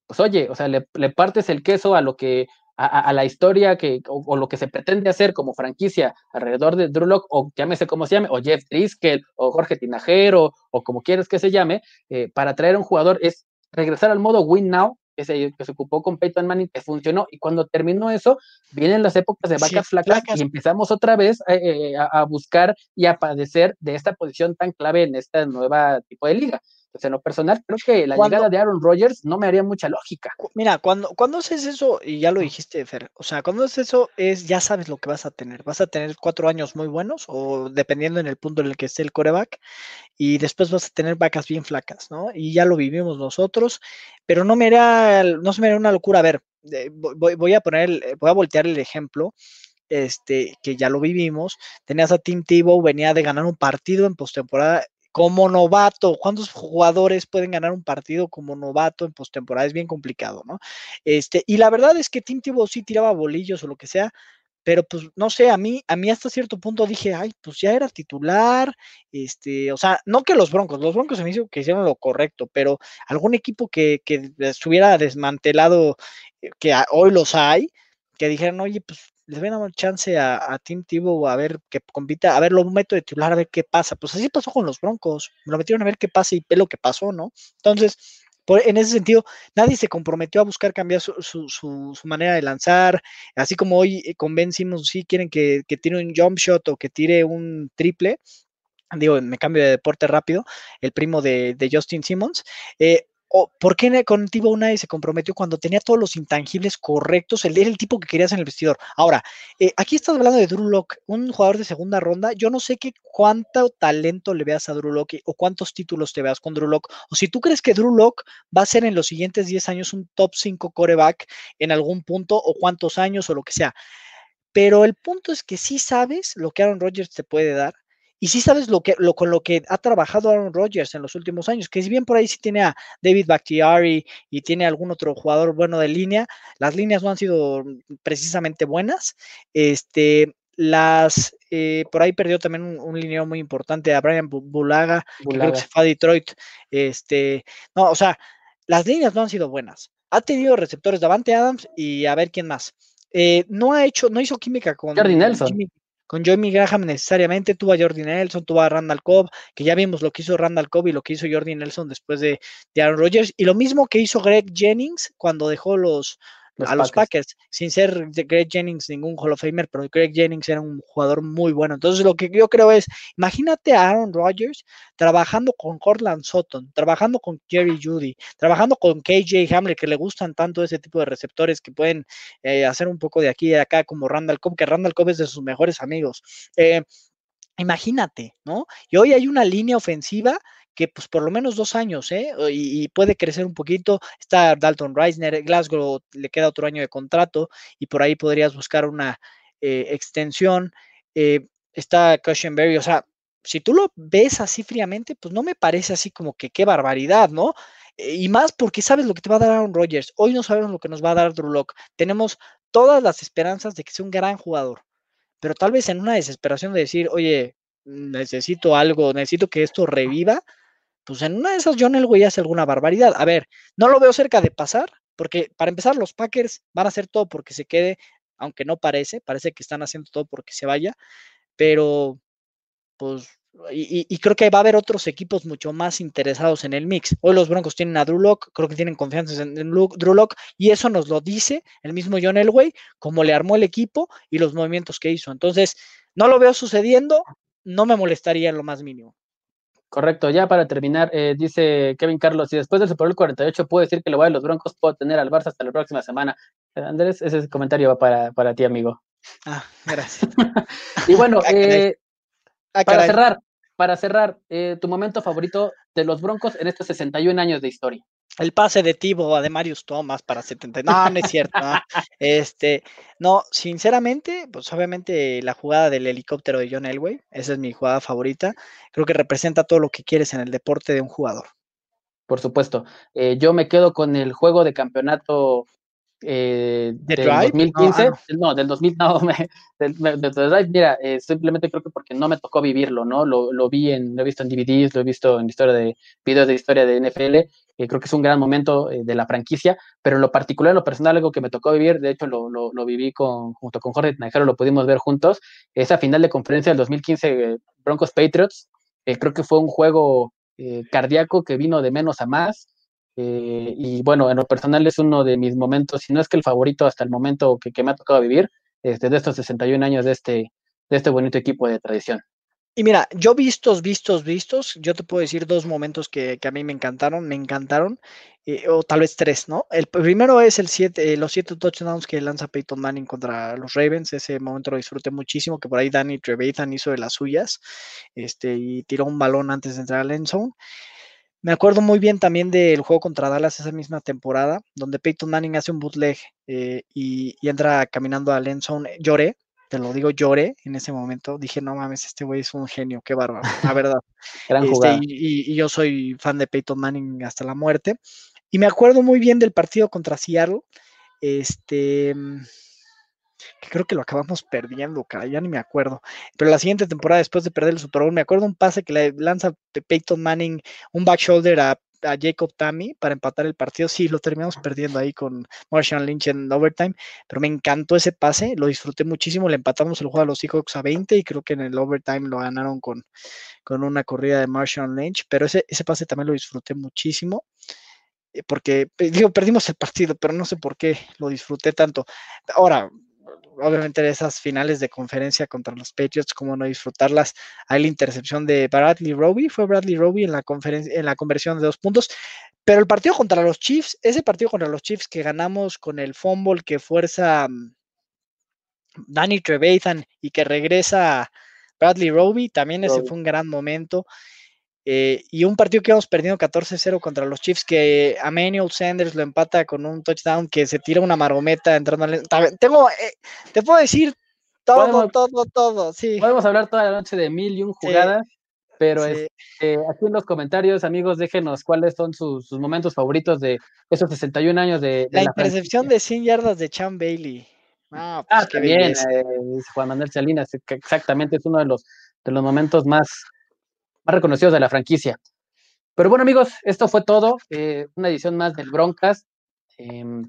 pues oye, o sea, le, partes el queso a lo que, a, a- la historia que, o, lo que se pretende hacer como franquicia alrededor de Drew Lock, o llámese como se llame, o Jeff Driscoll, o Jorge Tinajero, o como quieras que se llame, eh, para traer a un jugador es regresar al modo win now, que se, que se ocupó con Peyton Manning, que funcionó, y cuando terminó eso, vienen las épocas de Sí, vacas flacas flacas. y empezamos otra vez eh, eh, a, a buscar y a padecer de esta posición tan clave en esta nueva tipo de liga. Entonces, en lo personal, creo que la Cuando- llegada de Aaron Rodgers no me haría mucha lógica. Mira, cuando, cuando haces eso, y ya lo dijiste, Fer, o sea, cuando haces eso es, ya sabes lo que vas a tener. Vas a tener cuatro años muy buenos, o dependiendo en el punto en el que esté el coreback, y después vas a tener vacas bien flacas, ¿no? Y ya lo vivimos nosotros, pero no me era, no se me era una locura. A ver, eh, voy, voy- a poner, el- voy a voltear el ejemplo, este, que ya lo vivimos. Tenías a Tim Tebow, venía de ganar un partido en postemporada como novato. ¿Cuántos jugadores pueden ganar un partido como novato en postemporada? Es bien complicado, ¿no? Este, y la verdad es que Tim Tebow sí tiraba bolillos o lo que sea, pero pues no sé, a mí, a mí hasta cierto punto dije, ay, pues ya era titular, este, o sea, no que los Broncos, los Broncos se me hizo que hicieron lo correcto, pero algún equipo que, que estuviera desmantelado, eh, que hoy los hay, que dijeran, oye, pues les voy a dar chance a, a Tim Tebow a ver que compita, a ver, lo meto de titular, a ver qué pasa. Pues así pasó con los Broncos, lo metieron a ver qué pasa y lo que pasó, ¿no? Entonces, por- en ese sentido, nadie se comprometió a buscar cambiar su, su- su- su manera de lanzar, así como hoy eh, con Ben Simmons, sí quieren que, que tire un jump shot o que tire un triple, digo, me cambio de deporte rápido, el primo de, de Justin Simmons, eh, ¿por qué con Tibo nadie se comprometió cuando tenía todos los intangibles correctos? Él era el tipo que querías en el vestidor. Ahora, eh, aquí estás hablando de Drew Lock, un jugador de segunda ronda. Yo no sé qué cuánto talento le veas a Drew Lock o cuántos títulos te veas con Drew Lock. O si tú crees que Drew Lock va a ser en los siguientes 10 años un top 5 coreback en algún punto o cuántos años o lo que sea. Pero el punto es que sí sabes lo que Aaron Rodgers te puede dar y sí sabes lo que, lo, con lo que ha trabajado Aaron Rodgers en los últimos años, que si bien por ahí sí tiene a David Bakhtiari y tiene algún otro jugador bueno de línea, las líneas no han sido precisamente buenas. Este, las, eh, por ahí perdió también un, un muy importante a Brian Bu- Bulaga, que creo que Bulaga. se fue a Detroit. Este, no, o sea, las líneas no han sido buenas. Ha tenido receptores Davante Adams y a ver quién más. Eh, no ha hecho, no hizo química con Jordi Nelson. Jimmy, con Jimmy Graham necesariamente, tuvo a Jordi Nelson, tuvo a Randall Cobb, que ya vimos lo que hizo Randall Cobb y lo que hizo Jordi Nelson después de, de Aaron Rodgers, y lo mismo que hizo Greg Jennings cuando dejó los, a los Packers, sin ser de Greg Jennings ningún Hall of Famer, pero Greg Jennings era un jugador muy bueno. Entonces, lo que yo creo es, imagínate a Aaron Rodgers trabajando con Cortland Sutton, trabajando con Jerry Judy, trabajando con KJ Hamler, que le gustan tanto ese tipo de receptores que pueden eh, hacer un poco de aquí y de acá, como Randall Cobb, que Randall Cobb es de sus mejores amigos. Eh, imagínate, ¿no? Y hoy hay una línea ofensiva que pues por lo menos dos años, ¿eh? Y, puede crecer un poquito. Está Dalton Reisner, Glasgow le queda otro año de contrato y por ahí podrías buscar una eh, extensión. Eh, está Cushenberry, o sea, si tú lo ves así fríamente, pues no me parece así como que qué barbaridad, ¿no? Eh, y más porque sabes lo que te va a dar Aaron Rodgers. Hoy no sabemos lo que nos va a dar Drew Locke. Tenemos todas las esperanzas de que sea un gran jugador, pero tal vez en una desesperación de decir, oye, necesito algo, necesito que esto reviva, pues en una de esas John Elway hace alguna barbaridad. A ver, no lo veo cerca de pasar, porque para empezar los Packers van a hacer todo porque se quede, aunque no parece, parece que están haciendo todo porque se vaya, pero pues y, creo que va a haber otros equipos mucho más interesados en el mix. Hoy los Broncos tienen a Drew Lock, creo que tienen confianza en, Drew Lock, y eso nos lo dice el mismo John Elway, cómo le armó el equipo y los movimientos que hizo. Entonces, no lo veo sucediendo, no me molestaría en lo más mínimo. Correcto, ya para terminar, eh, dice Kevin Carlos, si después del Super Bowl 48 puedo decir que lo voy a los Broncos, puedo tener al Barça hasta la próxima semana. Eh, Andrés, ese comentario va para, para ti, amigo. Ah, gracias. y bueno, ah, eh, ah, para cerrar, para cerrar, tu momento favorito de los Broncos en estos 61 años de historia el pase de Tibo a de Marius Thomas para 70. No, no es cierto. Este, no, sinceramente, pues obviamente la jugada del helicóptero de John Elway, esa es mi jugada favorita. Creo que representa todo lo que quieres en el deporte de un jugador. Por supuesto. Eh, yo me quedo con el juego de campeonato eh, del 2015, ah, no. del 2000, no, mira, eh, simplemente creo que porque no me tocó vivirlo, ¿no? Lo, lo, vi en, lo he visto en DVDs, lo he visto en historia de videos de historia de NFL, eh, creo que es un gran momento eh, de la franquicia, pero en lo particular, en lo personal, algo que me tocó vivir, de hecho lo, lo, lo viví con, junto con Jorge Tinajero, lo pudimos ver juntos, esa final de conferencia del 2015 Broncos Patriots, creo que fue un juego cardíaco que vino de menos a más, eh, y bueno, en lo personal es uno de mis momentos, si no es que el favorito hasta el momento que, que me ha tocado vivir, este, de estos 61 años de este, de este bonito equipo de tradición. Y mira, yo vistos, vistos, vistos, yo te puedo decir dos momentos que, que a mí me encantaron, me encantaron, eh, o tal vez tres, ¿no? El primero es el siete, eh, los siete touchdowns que lanza Peyton Manning contra los Ravens, ese momento lo disfruté muchísimo, que por ahí Danny Trevathan hizo de las suyas, este, y tiró un balón antes de entrar al end zone. Me acuerdo muy bien también del juego contra Dallas esa misma temporada, donde Peyton Manning hace un bootleg eh, y, entra caminando a Lenzone. Lloré, te lo digo, lloré en ese momento. Dije, no mames, este güey es un genio, qué bárbaro, la verdad. Este, y, yo soy fan de Peyton Manning hasta la muerte. Y me acuerdo muy bien del partido contra Seattle. Este que creo que lo acabamos perdiendo, cara, ya ni me acuerdo. Pero la siguiente temporada, después de perder el Super Bowl, me acuerdo un pase que le lanza Peyton Manning, un back shoulder a, Jacob Tammy para empatar el partido. Sí, lo terminamos perdiendo ahí con Marshall Lynch en overtime, pero me encantó ese pase, lo disfruté muchísimo. Le empatamos el juego a los Seahawks a 20 y creo que en el overtime lo ganaron con, con una corrida de Marshall Lynch, pero ese, ese pase también lo disfruté muchísimo eh, porque digo, perdimos el partido, pero no sé por qué lo disfruté tanto. Ahora, obviamente esas finales de conferencia contra los Patriots, cómo no disfrutarlas. Hay la intercepción de Bradley Roby, fue Bradley Roby en la, conferencia, en la conversión de dos puntos. Pero el partido contra los Chiefs, ese partido contra los Chiefs que ganamos con el fumble que fuerza mm, Danny Trevathan y que regresa Bradley Roby, también ese fue un gran momento. Eh, y un partido que hemos perdido 14-0 contra los Chiefs, que Emmanuel Sanders lo empata con un touchdown que se tira una marometa entrando al... Tengo, eh, te puedo decir todo, todo, todo, sí. Podemos hablar toda la noche de mil y un jugadas, pero este, aquí en los comentarios, amigos, déjenos cuáles son sus, momentos favoritos de esos 61 años de... la, intercepción de 100 yardas de Chan Bailey. Ah, pues ah también, eh, Juan Manuel Salinas, exactamente, es uno de los, de los momentos más reconocidos de la franquicia. Pero bueno, amigos, esto fue todo. Eh, una edición más del Broncas. Em,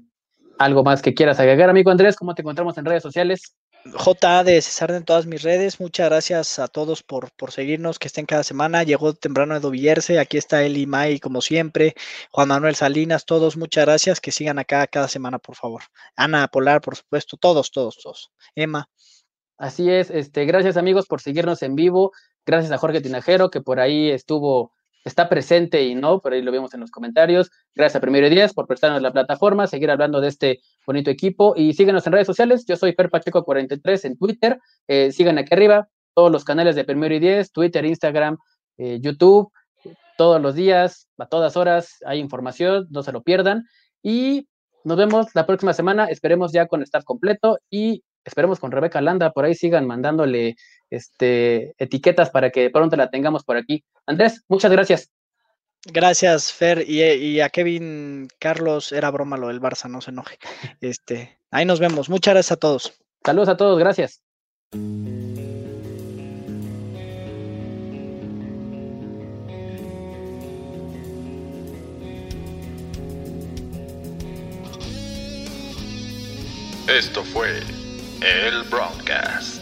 ¿Algo más que quieras agregar, amigo Andrés? ¿Cómo te encontramos en redes sociales? JA de César en todas mis redes. Muchas gracias a todos por, por seguirnos, que estén cada semana. Llegó temprano Edo Villerse, aquí está Eli May, como siempre. Juan Manuel Salinas, todos, muchas gracias. Que sigan acá cada semana, por favor. Ana Polar, por supuesto, todos, todos, todos. Emma. Así es, este, gracias amigos por seguirnos en vivo. Gracias a Jorge Tinajero, que por ahí estuvo está presente y no, por ahí lo vimos en los comentarios. Gracias a Primero y Diez por prestarnos la plataforma, seguir hablando de este bonito equipo y síguenos en redes sociales. Yo soy Fer Pacheco 43 en Twitter. Eh, sigan aquí arriba todos los canales de Primero y Diez, Twitter, Instagram, eh, YouTube. Todos los días, a todas horas, hay información, no se lo pierdan. Y nos vemos la próxima semana. Esperemos ya con staff completo y esperemos con Rebeca Landa, por ahí sigan mandándole este, etiquetas para que pronto la tengamos por aquí. Andrés, muchas gracias. Gracias, Fer. Y, a Kevin Carlos, era broma lo del Barça, no se enoje. Este, ahí nos vemos. Muchas gracias a todos. Saludos a todos, gracias. Esto fue el Broadcast.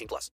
18 plus.